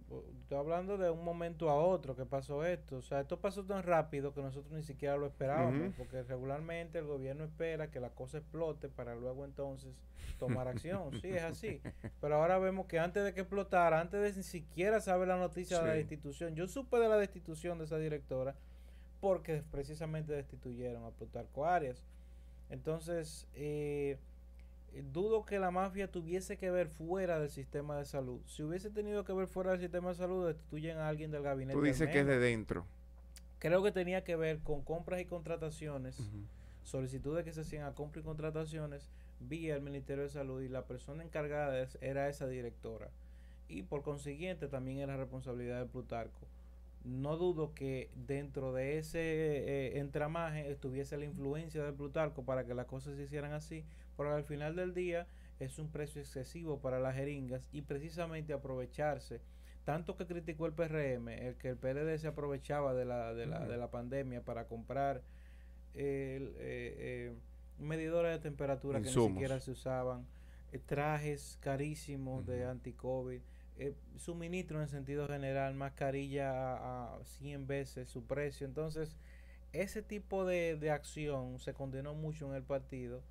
estoy hablando de un momento a otro que pasó esto, o sea, esto pasó tan rápido que nosotros ni siquiera lo esperábamos, porque regularmente el gobierno espera que la cosa explote para luego entonces tomar acción, sí, es así, pero ahora vemos que antes de que explotara, antes de ni siquiera saber la noticia de la destitución, yo supe de la destitución de esa directora porque precisamente destituyeron a Plutarco Arias. Entonces, eh, dudo que la mafia tuviese que ver fuera del sistema de salud. Si hubiese tenido que ver fuera del sistema de salud, destituyen a alguien del gabinete. Tú dices que es de dentro. Creo que tenía que ver con compras y contrataciones, solicitudes que se hacían a compras y contrataciones vía el Ministerio de Salud y la persona encargada era esa directora. Y por consiguiente también era responsabilidad de Plutarco. No dudo que dentro de ese eh, entramaje estuviese la influencia de Plutarco para que las cosas se hicieran así, pero al final del día es un precio excesivo para las jeringas y precisamente aprovecharse. Tanto que criticó el PRM, el que el PLD se aprovechaba de la, de la, de la pandemia para comprar el, eh, eh, medidores de temperatura que ni siquiera se usaban, eh, trajes carísimos de anti-COVID, eh, suministro en sentido general, mascarilla a, a 100 veces su precio. Entonces, ese tipo de, de acción se condenó mucho en el partido,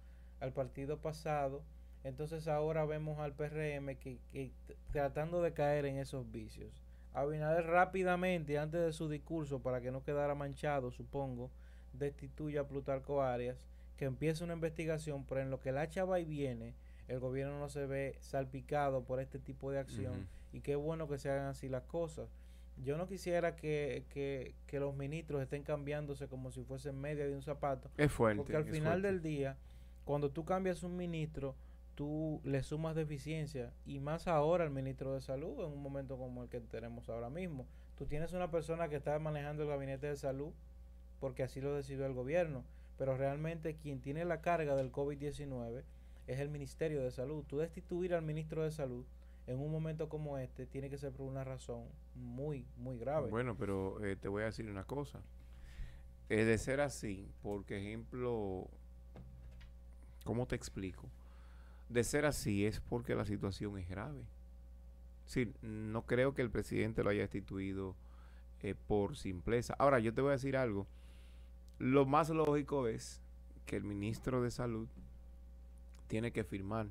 al partido pasado. Entonces ahora vemos al PRM que, que tratando de caer en esos vicios. Abinader rápidamente, antes de su discurso, para que no quedara manchado, supongo, destituye a Plutarco Arias, que empieza una investigación, pero en lo que la chava y viene, el gobierno no se ve salpicado por este tipo de acción y qué bueno que se hagan así las cosas. Yo no quisiera que, que, que los ministros estén cambiándose como si fuesen media de un zapato, Es fuerte. porque al final del día, cuando tú cambias un ministro, tú le sumas deficiencia y más ahora el ministro de salud en un momento como el que tenemos ahora mismo. Tú tienes una persona que está manejando el gabinete de salud porque así lo decidió el gobierno, pero realmente quien tiene la carga del COVID-19 es el Ministerio de Salud. Tú destituir al ministro de Salud en un momento como este tiene que ser por una razón muy, muy grave. Bueno, pero eh, te voy a decir una cosa. Es de ser así, porque ejemplo, ¿cómo te explico? De ser así es porque la situación es grave. Sí, no creo que el presidente lo haya destituido eh, por simpleza. Ahora, yo te voy a decir algo. Lo más lógico es que el ministro de Salud tiene que firmar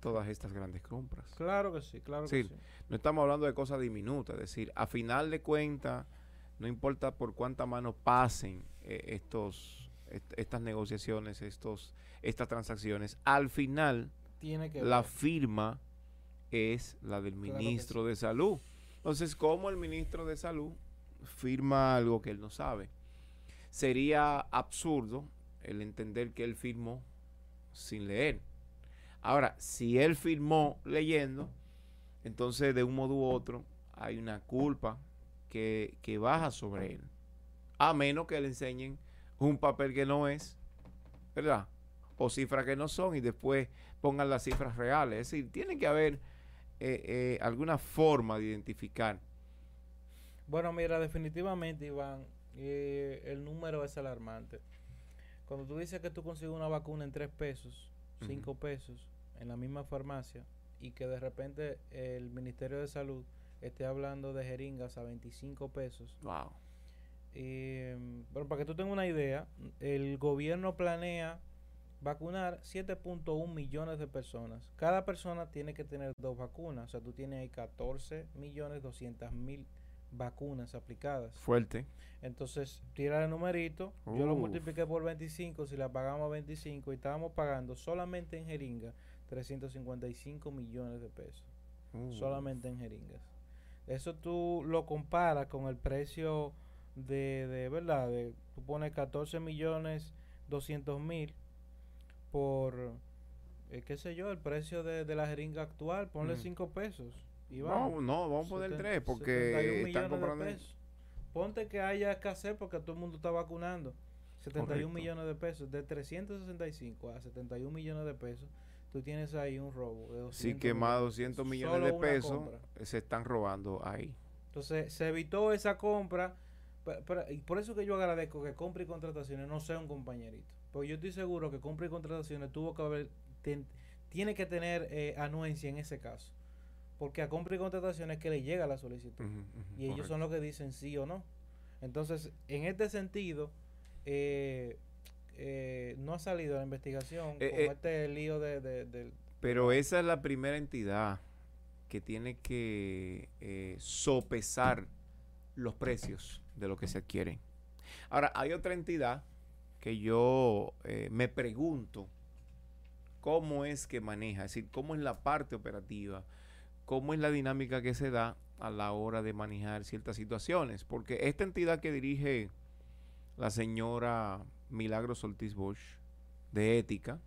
todas estas grandes compras. Claro que sí, claro Sí. que sí. No estamos hablando de cosas diminutas, es decir, a final de cuentas, no importa por cuánta mano pasen eh, estos, estas negociaciones, estos, estas transacciones, al final Tiene que la ver. firma es la del Claro ministro de salud. Entonces, ¿cómo el ministro de salud firma algo que él no sabe? Sería absurdo el entender que él firmó sin leer. Ahora, si él firmó leyendo, entonces de un modo u otro hay una culpa que, que baja sobre él. A menos que le enseñen un papel que no es, ¿verdad? O cifras que no son y después pongan las cifras reales. Es decir, tiene que haber eh, eh, alguna forma de identificar. Bueno, mira, definitivamente, Iván, eh, el número es alarmante. Cuando tú dices que tú consigues una vacuna en 3 pesos. 5 pesos, en la misma farmacia, y que de repente el Ministerio de Salud esté hablando de jeringas a 25 pesos. Wow. Eh, bueno, para que tú tengas una idea, el gobierno planea vacunar 7.1 millones de personas. Cada persona tiene que tener dos vacunas. O sea, tú tienes ahí 14 millones 200 mil vacunas aplicadas. Fuerte. Entonces, tira el numerito. Yo lo multipliqué por 25. Si la pagamos a 25 y estábamos pagando solamente en jeringa 355 millones de pesos solamente en jeringas. Eso tú lo comparas con el precio de, de verdad, de, tú pones 14 millones 200 mil por, eh, qué sé yo, el precio de, de la jeringa actual, ponle Ujú. 5 pesos. Y No, vamos. no, vamos a poner Seten- tres 71 porque están comprando. Ponte que haya escasez porque todo el mundo está vacunando. 71 Correcto. millones de pesos. De 365 a 71 millones de pesos, tú tienes ahí un robo de 200 Sí, que más de millones 200 pesos. millones de pesos compra. se están robando ahí. Entonces se evitó esa compra. Pe- pero- y por eso que yo agradezco que compra y contrataciones no sea un compañerito. Porque yo estoy seguro que compra y contrataciones tuvo que haber, ten- tiene que tener eh, anuencia en ese caso. Porque a compra y contrataciones es que le llega la solicitud. Y ellos son los que dicen sí o no. Entonces, en este sentido, eh, eh, no ha salido la investigación Eh, con eh, este lío de, de- del- Pero esa es la primera entidad que tiene que eh, sopesar los precios de lo que se adquieren. Ahora, hay otra entidad que yo eh, me pregunto cómo es que maneja, es decir, cómo es la parte operativa, cómo es la dinámica que se da a la hora de manejar ciertas situaciones. Porque esta entidad que dirige la señora Milagros Ortiz Bosch, de ética,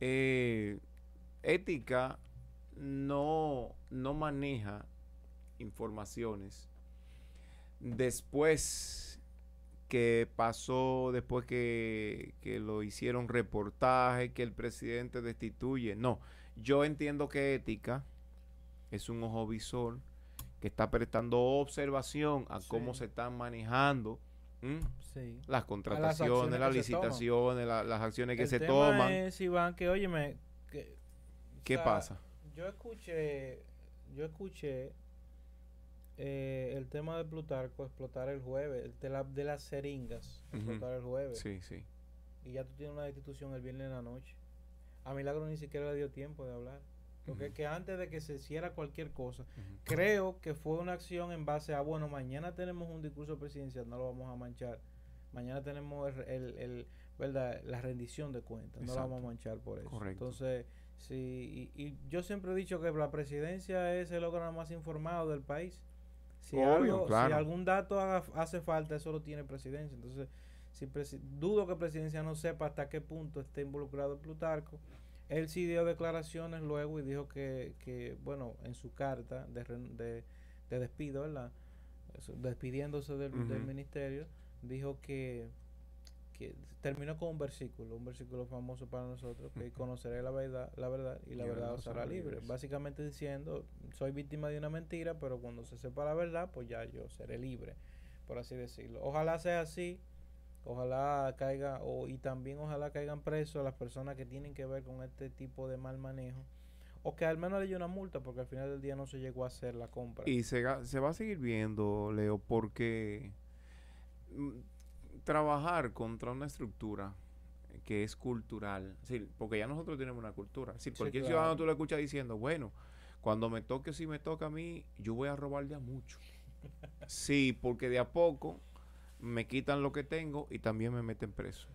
eh, ética no, no maneja informaciones después que pasó, después que, que lo hicieron reportaje, que el presidente destituye. No, yo entiendo que ética es un ojo visor que está prestando observación a cómo se están manejando las contrataciones, las licitaciones, la- las acciones que El se tema toman. es, Iván, que óyeme, que, o ¿Qué sea, pasa? Yo escuché, yo escuché eh, el tema de Plutarco explotar el jueves, el de, la- de las seringas, explotar el jueves. Sí, sí. Y ya tú tienes una destitución el viernes en la noche. A Milagro ni siquiera le dio tiempo de hablar. Porque es Ujú. que antes de que se hiciera cualquier cosa, creo que fue una acción en base a, bueno, mañana tenemos un discurso presidencial, no lo vamos a manchar. Mañana tenemos el, el- el- ¿verdad? la rendición de cuentas, no lo vamos a manchar por eso. Correcto. Entonces, sí, y, y yo siempre he dicho que la presidencia es el órgano más informado del país. Si, Obvio, algo- si claro. algún dato haga- hace falta, eso lo tiene presidencia. Entonces, si presi- dudo que presidencia no sepa hasta qué punto esté involucrado el Plutarco. Él sí dio declaraciones luego y dijo que, que bueno, en su carta de, ren- de, de despido, ¿verdad? Despidiéndose del, del ministerio, dijo que, que terminó con un versículo, un versículo famoso para nosotros, que conoceré la verdad, la verdad y la verdad os hará libre. Básicamente diciendo, soy víctima de una mentira, pero cuando se sepa la verdad, pues ya yo seré libre, por así decirlo. Ojalá sea así, ojalá caiga, o, y también ojalá caigan presos las personas que tienen que ver con este tipo de mal manejo, o que al menos le haya una multa, porque al final del día no se llegó a hacer la compra. Y se, se va a seguir viendo, Leo, porque mm, trabajar contra una estructura que es cultural, es decir, porque ya nosotros tenemos una cultura. Es decir, Sí, cualquier claro. ciudadano tú lo escuchas diciendo, bueno, cuando me toque, si me toca a mí, yo voy a robar ya mucho. Sí, porque de a poco me quitan lo que tengo y también me meten preso.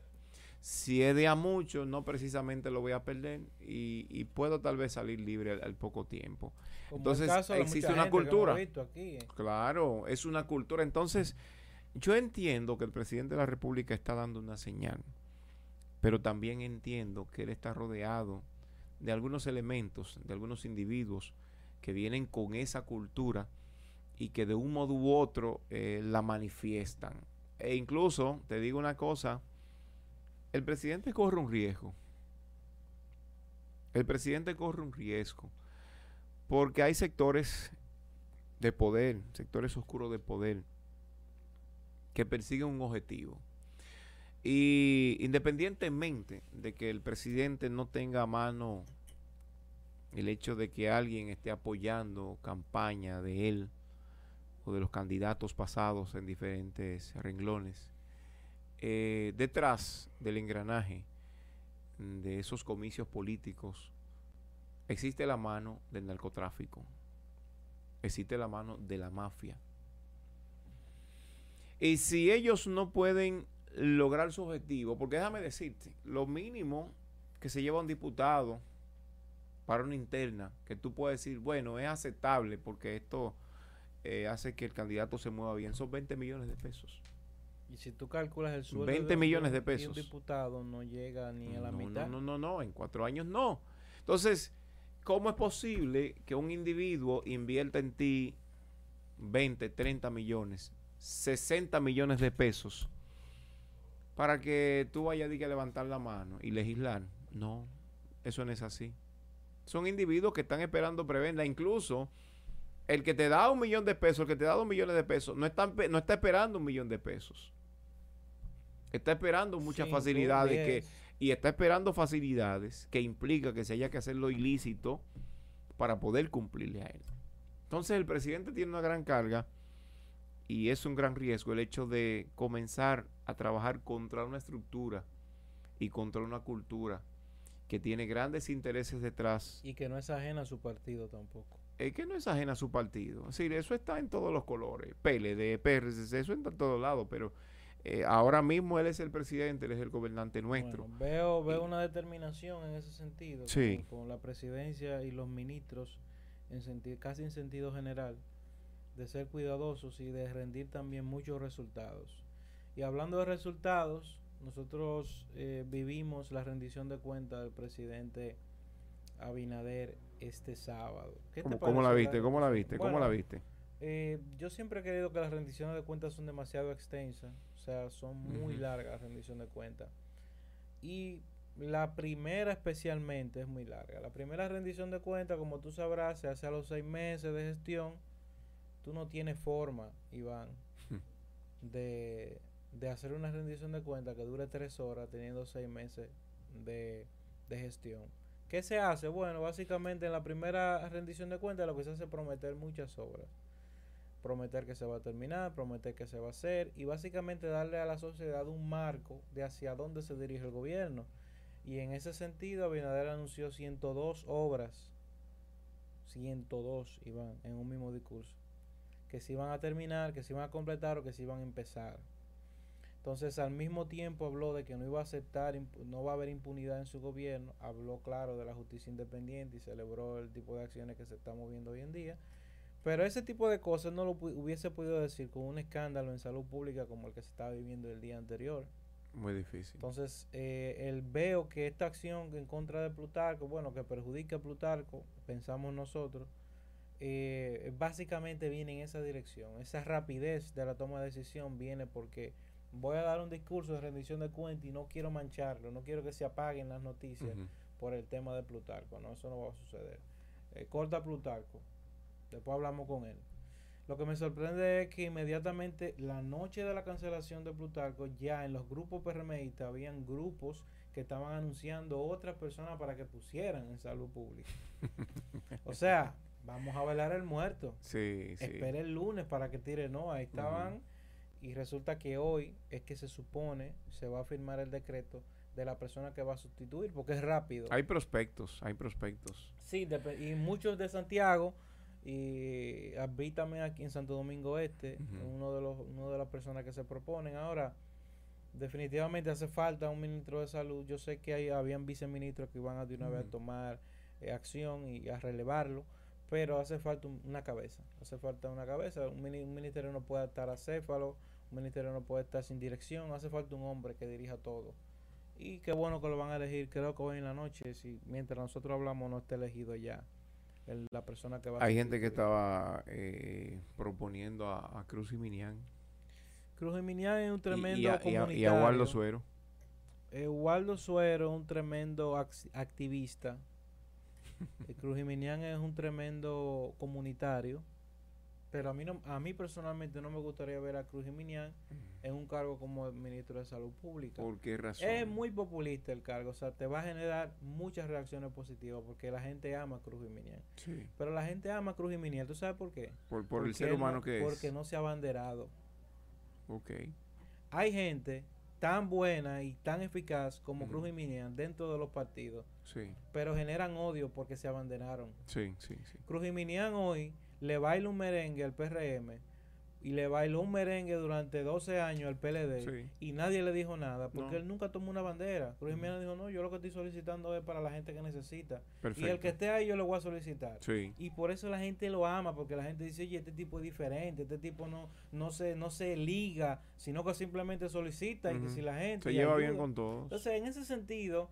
Si es de a mucho, no precisamente lo voy a perder y, puedo tal vez salir libre al, poco tiempo. Entonces, existe una cultura. Eh. Claro, es una cultura. Entonces, yo entiendo que el presidente de la República está dando una señal, pero también entiendo que él está rodeado de algunos elementos, de algunos individuos que vienen con esa cultura y que de un modo u otro eh, la manifiestan. E incluso, te digo una cosa, el presidente corre un riesgo. El presidente corre un riesgo porque hay sectores de poder, sectores oscuros de poder, que persiguen un objetivo. Y independientemente de que el presidente no tenga a mano el hecho de que alguien esté apoyando campaña de él o de los candidatos pasados en diferentes renglones, eh, detrás del engranaje de esos comicios políticos existe la mano del narcotráfico, existe la mano de la mafia. Y si ellos no pueden lograr su objetivo, porque déjame decirte, lo mínimo que se lleva un diputado para una interna, que tú puedes decir, bueno, es aceptable porque esto eh, hace que el candidato se mueva bien, son 20 millones de pesos. Y si tú calculas el sueldo 20 millones de pesos. un diputado no llega ni a la mitad. No, no, no, no, en cuatro años no. Entonces, ¿cómo es posible que un individuo invierta en ti 20, 30 millones, 60 millones de pesos para que tú vayas a levantar la mano y legislar? No, eso no es así. Son individuos que están esperando prebenda. Incluso el que te da un millón de pesos, el que te da dos millones de pesos, no está, no está esperando un millón de pesos está esperando muchas facilidades que, y está esperando facilidades que implica que se haya que hacer lo ilícito para poder cumplirle a él. Entonces el presidente tiene una gran carga y es un gran riesgo el hecho de comenzar a trabajar contra una estructura y contra una cultura que tiene grandes intereses detrás. Y que no es ajena a su partido tampoco. Es que no es ajena a su partido. Es decir, eso está en todos los colores. PLD, PRCC, eso está en todos lados, pero eh, ahora mismo él es el presidente, él es el gobernante nuestro. veo veo una determinación en ese sentido, con, la presidencia y los ministros, en casi en sentido general, de ser cuidadosos y de rendir también muchos resultados. Y hablando de resultados, nosotros eh, vivimos la rendición de cuentas del presidente Abinader este sábado. ¿Cómo, la viste? ¿Cómo la viste? ¿Cómo la viste? Eh, yo siempre he creído que las rendiciones de cuentas son demasiado extensas o sea, son muy largas la rendición de cuentas. Y la primera especialmente es muy larga. La primera rendición de cuentas, como tú sabrás, se hace a los seis meses de gestión. Tú no tienes forma, Iván, de, de hacer una rendición de cuentas que dure tres horas teniendo seis meses de, de gestión. ¿Qué se hace? Bueno, básicamente en la primera rendición de cuentas lo que se hace es prometer muchas obras prometer que se va a terminar, prometer que se va a hacer y básicamente darle a la sociedad un marco de hacia dónde se dirige el gobierno. Y en ese sentido, Abinader anunció 102 obras, 102, Iván, en un mismo discurso, que se iban a terminar, que se iban a completar o que se iban a empezar. Entonces, al mismo tiempo habló de que no iba a aceptar, no va a haber impunidad en su gobierno, habló claro de la justicia independiente y celebró el tipo de acciones que se están moviendo hoy en día. Pero ese tipo de cosas no lo hubiese podido decir con un escándalo en salud pública como el que se estaba viviendo el día anterior. Muy difícil. Entonces, eh, el veo que esta acción en contra de Plutarco, bueno, que perjudica a Plutarco, pensamos nosotros, eh, básicamente viene en esa dirección. Esa rapidez de la toma de decisión viene porque voy a dar un discurso de rendición de cuentas y no quiero mancharlo, no quiero que se apaguen las noticias por el tema de Plutarco. No, eso no va a suceder. Eh, corta Plutarco Después hablamos con él. Lo que me sorprende es que inmediatamente la noche de la cancelación de Plutarco, ya en los grupos PRMistas habían grupos que estaban anunciando otras personas para que pusieran en salud pública. o sea, vamos a velar el muerto. Sí, sí. Espera el lunes para que tire. No, ahí estaban. Y resulta que hoy es que se supone se va a firmar el decreto de la persona que va a sustituir, porque es rápido. Hay prospectos, hay prospectos. Sí, y muchos de Santiago y vi también aquí en Santo Domingo Este, uno de los uno de las personas que se proponen. Ahora, definitivamente hace falta un ministro de salud. Yo sé que hay, habían viceministros que iban a de una vez a tomar eh, acción y a relevarlo, pero hace falta una cabeza. Hace falta una cabeza. Un, ministerio no puede estar acéfalo, un ministerio no puede estar sin dirección. Hace falta un hombre que dirija todo. Y qué bueno que lo van a elegir. Creo que hoy en la noche, si mientras nosotros hablamos, no esté elegido ya la persona que va Hay gente que estaba eh, proponiendo a, Cruz y Minian. Cruz y Minian es un tremendo y, a, y, a, Waldo Suero. Eh, Waldo Suero es un tremendo activista. Eh, Cruz Minian es un tremendo comunitario. Pero a mí, no, a mí personalmente no me gustaría ver a Cruz Minian en un cargo como ministro de Salud Pública. ¿Por qué razón? Es muy populista el cargo, o sea, te va a generar muchas reacciones positivas porque la gente ama a Cruz Minian. Sí. Pero la gente ama a Cruz Minian, ¿tú sabes por qué? Por, el ser humano que es. Porque no se ha abanderado. Ok. Hay gente tan buena y tan eficaz como Cruz y Minian dentro de los partidos. Sí. Pero generan odio porque se abanderaron. Sí, sí, sí. Cruz y Minian hoy le baila un merengue al PRM y le bailó un merengue durante 12 años al PLD y nadie le dijo nada porque él nunca tomó una bandera. Cruz Jiménez dijo, no, yo lo que estoy solicitando es para la gente que necesita. Y el que esté ahí yo le voy a solicitar. Y por eso la gente lo ama, porque la gente dice, oye, este tipo es diferente, este tipo no, no, se, no se liga, sino que simplemente solicita y que si la gente... Se lleva bien con todos. Entonces, en ese sentido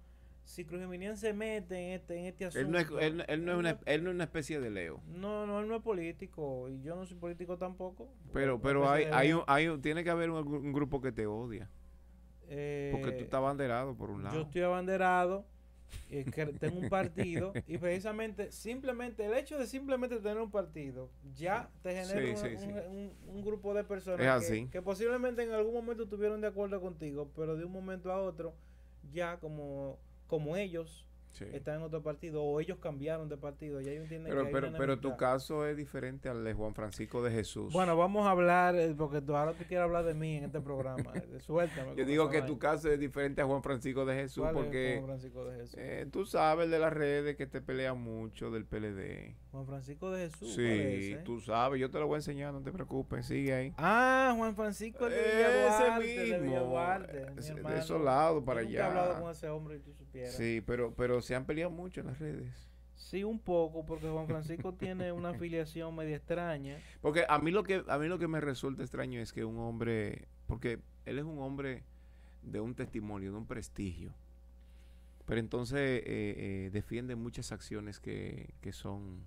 si Cruz se mete en este, en este asunto. Él no, es, él, no es una, él no es una especie de Leo. No, no, él no es político. Y yo no soy político tampoco. Pero, pero hay, hay, un, hay tiene que haber un, grupo que te odia. porque tú estás abanderado, por un lado. Yo estoy abanderado. que tengo un partido y precisamente simplemente el hecho de simplemente tener un partido ya te genera un, grupo de personas que, que posiblemente en algún momento estuvieron de acuerdo contigo pero de un momento a otro ya como como ellos están en otro partido o ellos cambiaron de partido. Ya pero pero, pero tu caso es diferente al de Juan Francisco de Jesús. Bueno, vamos a hablar, eh, porque tú ahora tú quieres hablar de mí en este programa. Eh, suéltame. Yo digo que tu caso es diferente a Juan Francisco de Jesús porque Juan Francisco de Jesús? Eh, tú sabes de las redes que te pelea mucho del PLD. Juan Francisco de Jesús. Sí, tú sabes, yo te lo voy a enseñar, no te preocupes, sigue ahí. Ah, Juan Francisco de ese mismo. De, de esos lados para allá. he hablado con ese hombre y tú supieras. Sí, pero, pero se han peleado mucho en las redes. Sí, un poco, porque Juan Francisco tiene una afiliación media extraña. Porque a mí lo que a mí lo que me resulta extraño es que un hombre, porque él es un hombre de un testimonio, de un prestigio, pero entonces eh, eh, defiende muchas acciones que, que son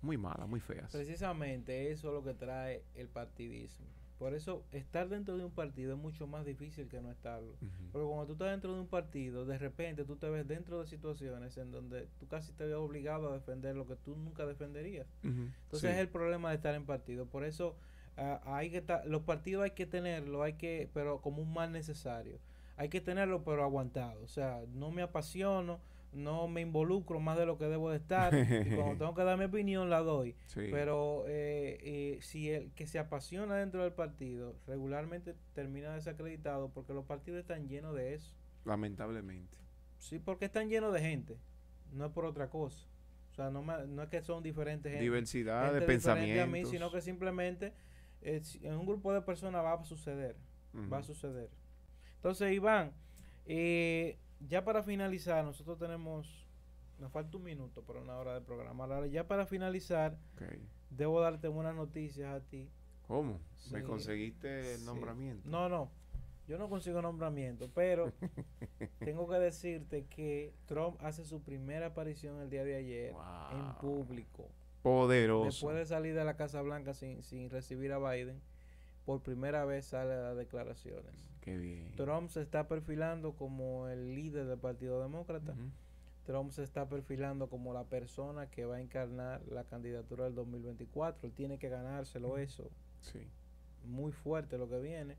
muy malas, muy feas. Precisamente eso es lo que trae el partidismo. Por eso estar dentro de un partido es mucho más difícil que no estarlo. Porque cuando tú estás dentro de un partido, de repente tú te ves dentro de situaciones en donde tú casi te ves obligado a defender lo que tú nunca defenderías. Entonces es el problema de estar en partido. Por eso ah, hay que los partidos hay que tenerlo, hay que, pero como un mal necesario. Hay que tenerlo, pero aguantado. O sea, no me apasiono no me involucro más de lo que debo de estar. y cuando tengo que dar mi opinión, la doy. Pero eh, eh, si el que se apasiona dentro del partido regularmente termina desacreditado porque los partidos están llenos de eso. Lamentablemente. Sí, porque están llenos de gente. No es por otra cosa. O sea, no, no es que son diferentes gente, Diversidad de pensamientos. A mí, sino que simplemente eh, en un grupo de personas va a suceder. Va a suceder. Entonces, Iván, eh, ya para finalizar, nosotros tenemos, nos falta un minuto para una hora de programa. Ahora, ya para finalizar, debo darte buenas noticias a ti. ¿Cómo? ¿Me conseguiste el nombramiento? No, no. Yo no consigo nombramiento, pero tengo que decirte que Trump hace su primera aparición el día de ayer en público. Poderoso. Después de salir de la Casa Blanca sin, sin recibir a Biden, por primera vez sale a las declaraciones. Trump se está perfilando como el líder del Partido Demócrata. Trump se está perfilando como la persona que va a encarnar la candidatura del 2024. Él tiene que ganárselo eso. Sí. Muy fuerte lo que viene.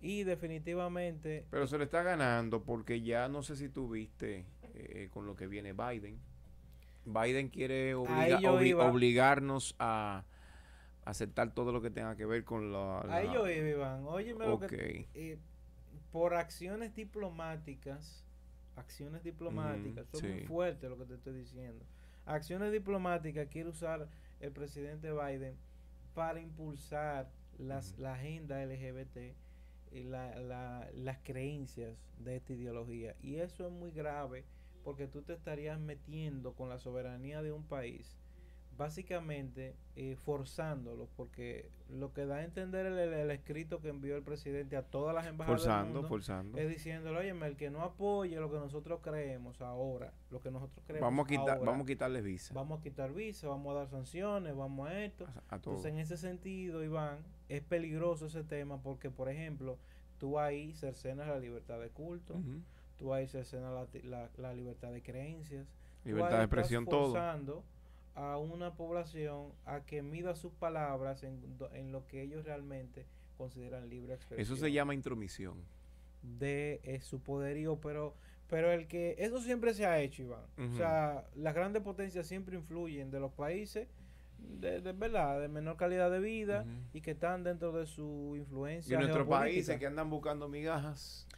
Y definitivamente... Pero se le está ganando porque ya no sé si tú viste eh, con lo que viene Biden. Biden quiere obligarnos a aceptar todo lo que tenga que ver con la... la... Ahí yo Iván. Óyeme lo que... Eh, por acciones diplomáticas, acciones diplomáticas, son muy fuertes lo que te estoy diciendo. acciones diplomáticas quiere usar el presidente Biden para impulsar las, la agenda LGBT y la, la, las creencias de esta ideología. Y eso es muy grave porque tú te estarías metiendo con la soberanía de un país básicamente eh, forzándolos, porque lo que da a entender el, escrito que envió el presidente a todas las embajadas forzando, forzando. es diciéndole, oye, el que no apoye lo que nosotros creemos ahora, lo que nosotros creemos vamos a quitar, vamos a quitarle visa. Vamos a quitar visa, vamos a dar sanciones, vamos a esto. Entonces, en ese sentido, Iván, es peligroso ese tema porque, por ejemplo, tú ahí cercenas la libertad de culto, tú ahí cercenas la, la, libertad de creencias, libertad de expresión, todo a una población a que mida sus palabras en, en lo que ellos realmente consideran libre expresión. Eso se llama intromisión. De eh, su poderío, pero pero el que eso siempre se ha hecho, Iván. O sea, las grandes potencias siempre influyen de los países de, verdad, de menor calidad de vida y que están dentro de su influencia. Y en nuestros países que andan buscando migajas.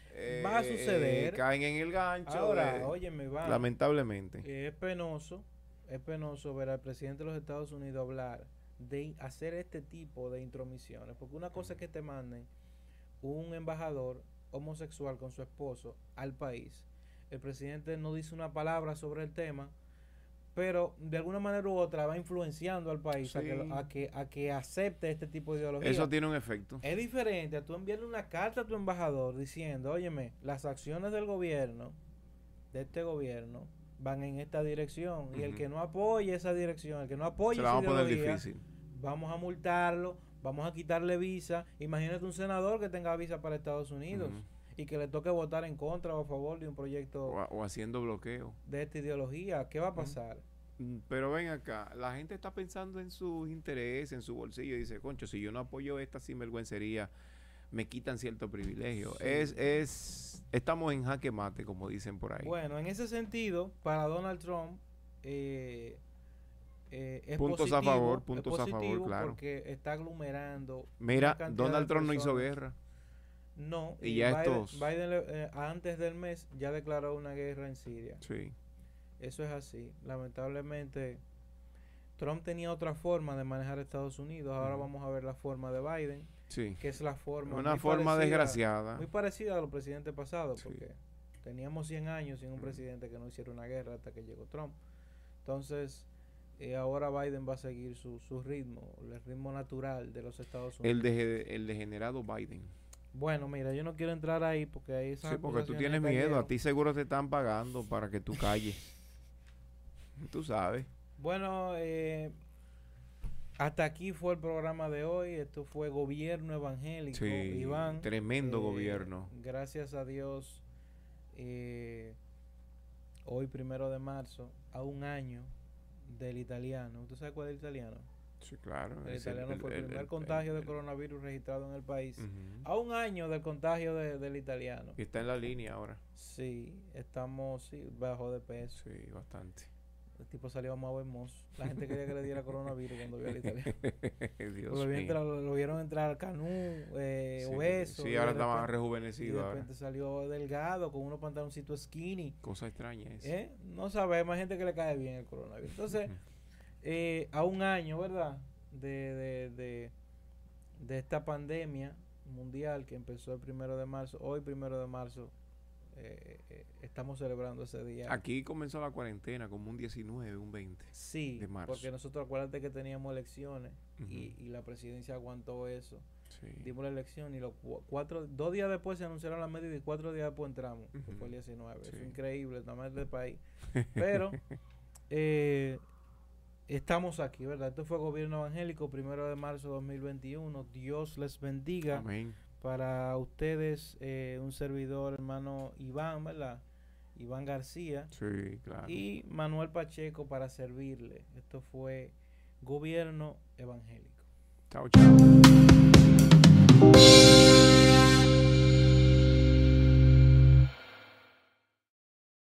va a suceder. Eh, caen en el gancho. Ahora, óyeme, Iván. Lamentablemente. Es penoso es penoso ver al presidente de los Estados Unidos hablar de hacer este tipo de intromisiones, porque una cosa es que te manden un embajador homosexual con su esposo al país. El presidente no dice una palabra sobre el tema, pero de alguna manera u otra va influenciando al país a, que, a, que, acepte este tipo de ideología. Eso tiene un efecto. Es diferente a tú enviarle una carta a tu embajador diciendo, óyeme, las acciones del gobierno, de este gobierno, van en esta dirección. Y el que no apoye esa dirección, el que no apoye esa ideología, vamos a multarlo, vamos a quitarle visa. Imagínate un senador que tenga visa para Estados Unidos y que le toque votar en contra o a favor de un proyecto. O, haciendo bloqueo. De esta ideología. ¿Qué va a pasar? Mm, pero ven acá, la gente está pensando en sus intereses, en su bolsillo. Y dice, concho, si yo no apoyo esta sinvergüencería, me quitan cierto privilegio. Es, es, estamos en jaque mate, como dicen por ahí. Bueno, en ese sentido, para Donald Trump, eh, eh, es puntos a favor, puntos a favor, claro. Porque está aglomerando. Mira, Donald Trump no hizo guerra. No, y, ya Biden, Biden eh, antes del mes ya declaró una guerra en Siria. Sí. Eso es así. Lamentablemente, Trump tenía otra forma de manejar Estados Unidos. Ahora vamos a ver la forma de Biden que es la forma. Una forma desgraciada. Muy parecida a los presidentes pasados, porque teníamos 100 años sin un presidente que no hiciera una guerra hasta que llegó Trump. Entonces, eh, ahora Biden va a seguir su, su ritmo, el ritmo natural de los Estados Unidos. El, de, el degenerado Biden. Bueno, mira, yo no quiero entrar ahí porque ahí Sí, porque tú tienes miedo. A ti seguro te están pagando para que tú calles. tú sabes. Bueno, eh, hasta aquí fue el programa de hoy. Esto fue Gobierno Evangélico. Sí, Iván. Tremendo eh, gobierno. Gracias a Dios. Eh, hoy, primero de marzo, a un año del italiano. ¿Usted sabe cuál es el italiano? Sí, claro. El italiano fue el, primer contagio de coronavirus registrado en el país. A un año del contagio del italiano. Y está en la línea ahora. Sí, estamos sí, bajo de peso. Sí, bastante. El tipo salió más hermoso. La gente quería que le diera coronavirus cuando vio al italiano. Dios lo, vieron entrar al canú, eh, sí, obeso. Sí, ahora más rejuvenecido. Y de repente salió delgado, con unos pantaloncitos skinny. Cosa extraña es. ¿Eh? No sabe, más gente que le cae bien el coronavirus. Entonces, eh, a un año, ¿verdad? De, de, de, de esta pandemia mundial que empezó el primero de marzo, hoy primero de marzo, eh, eh, estamos celebrando ese día. Aquí comenzó la cuarentena como un 19, un 20 sí, de marzo. porque nosotros acuérdate que teníamos elecciones y, la presidencia aguantó eso. Dimos la elección y los cuatro, dos días después se anunciaron las medidas y cuatro días después entramos, que fue el 19. Es increíble, más del país. Pero eh, estamos aquí, ¿verdad? Esto fue gobierno evangélico, primero de marzo de 2021. Dios les bendiga. Amén. Para ustedes, eh, un servidor, hermano Iván, ¿verdad? Iván García. Sí, claro. Y Manuel Pacheco para servirle. Esto fue Gobierno Evangélico. Chao, chao.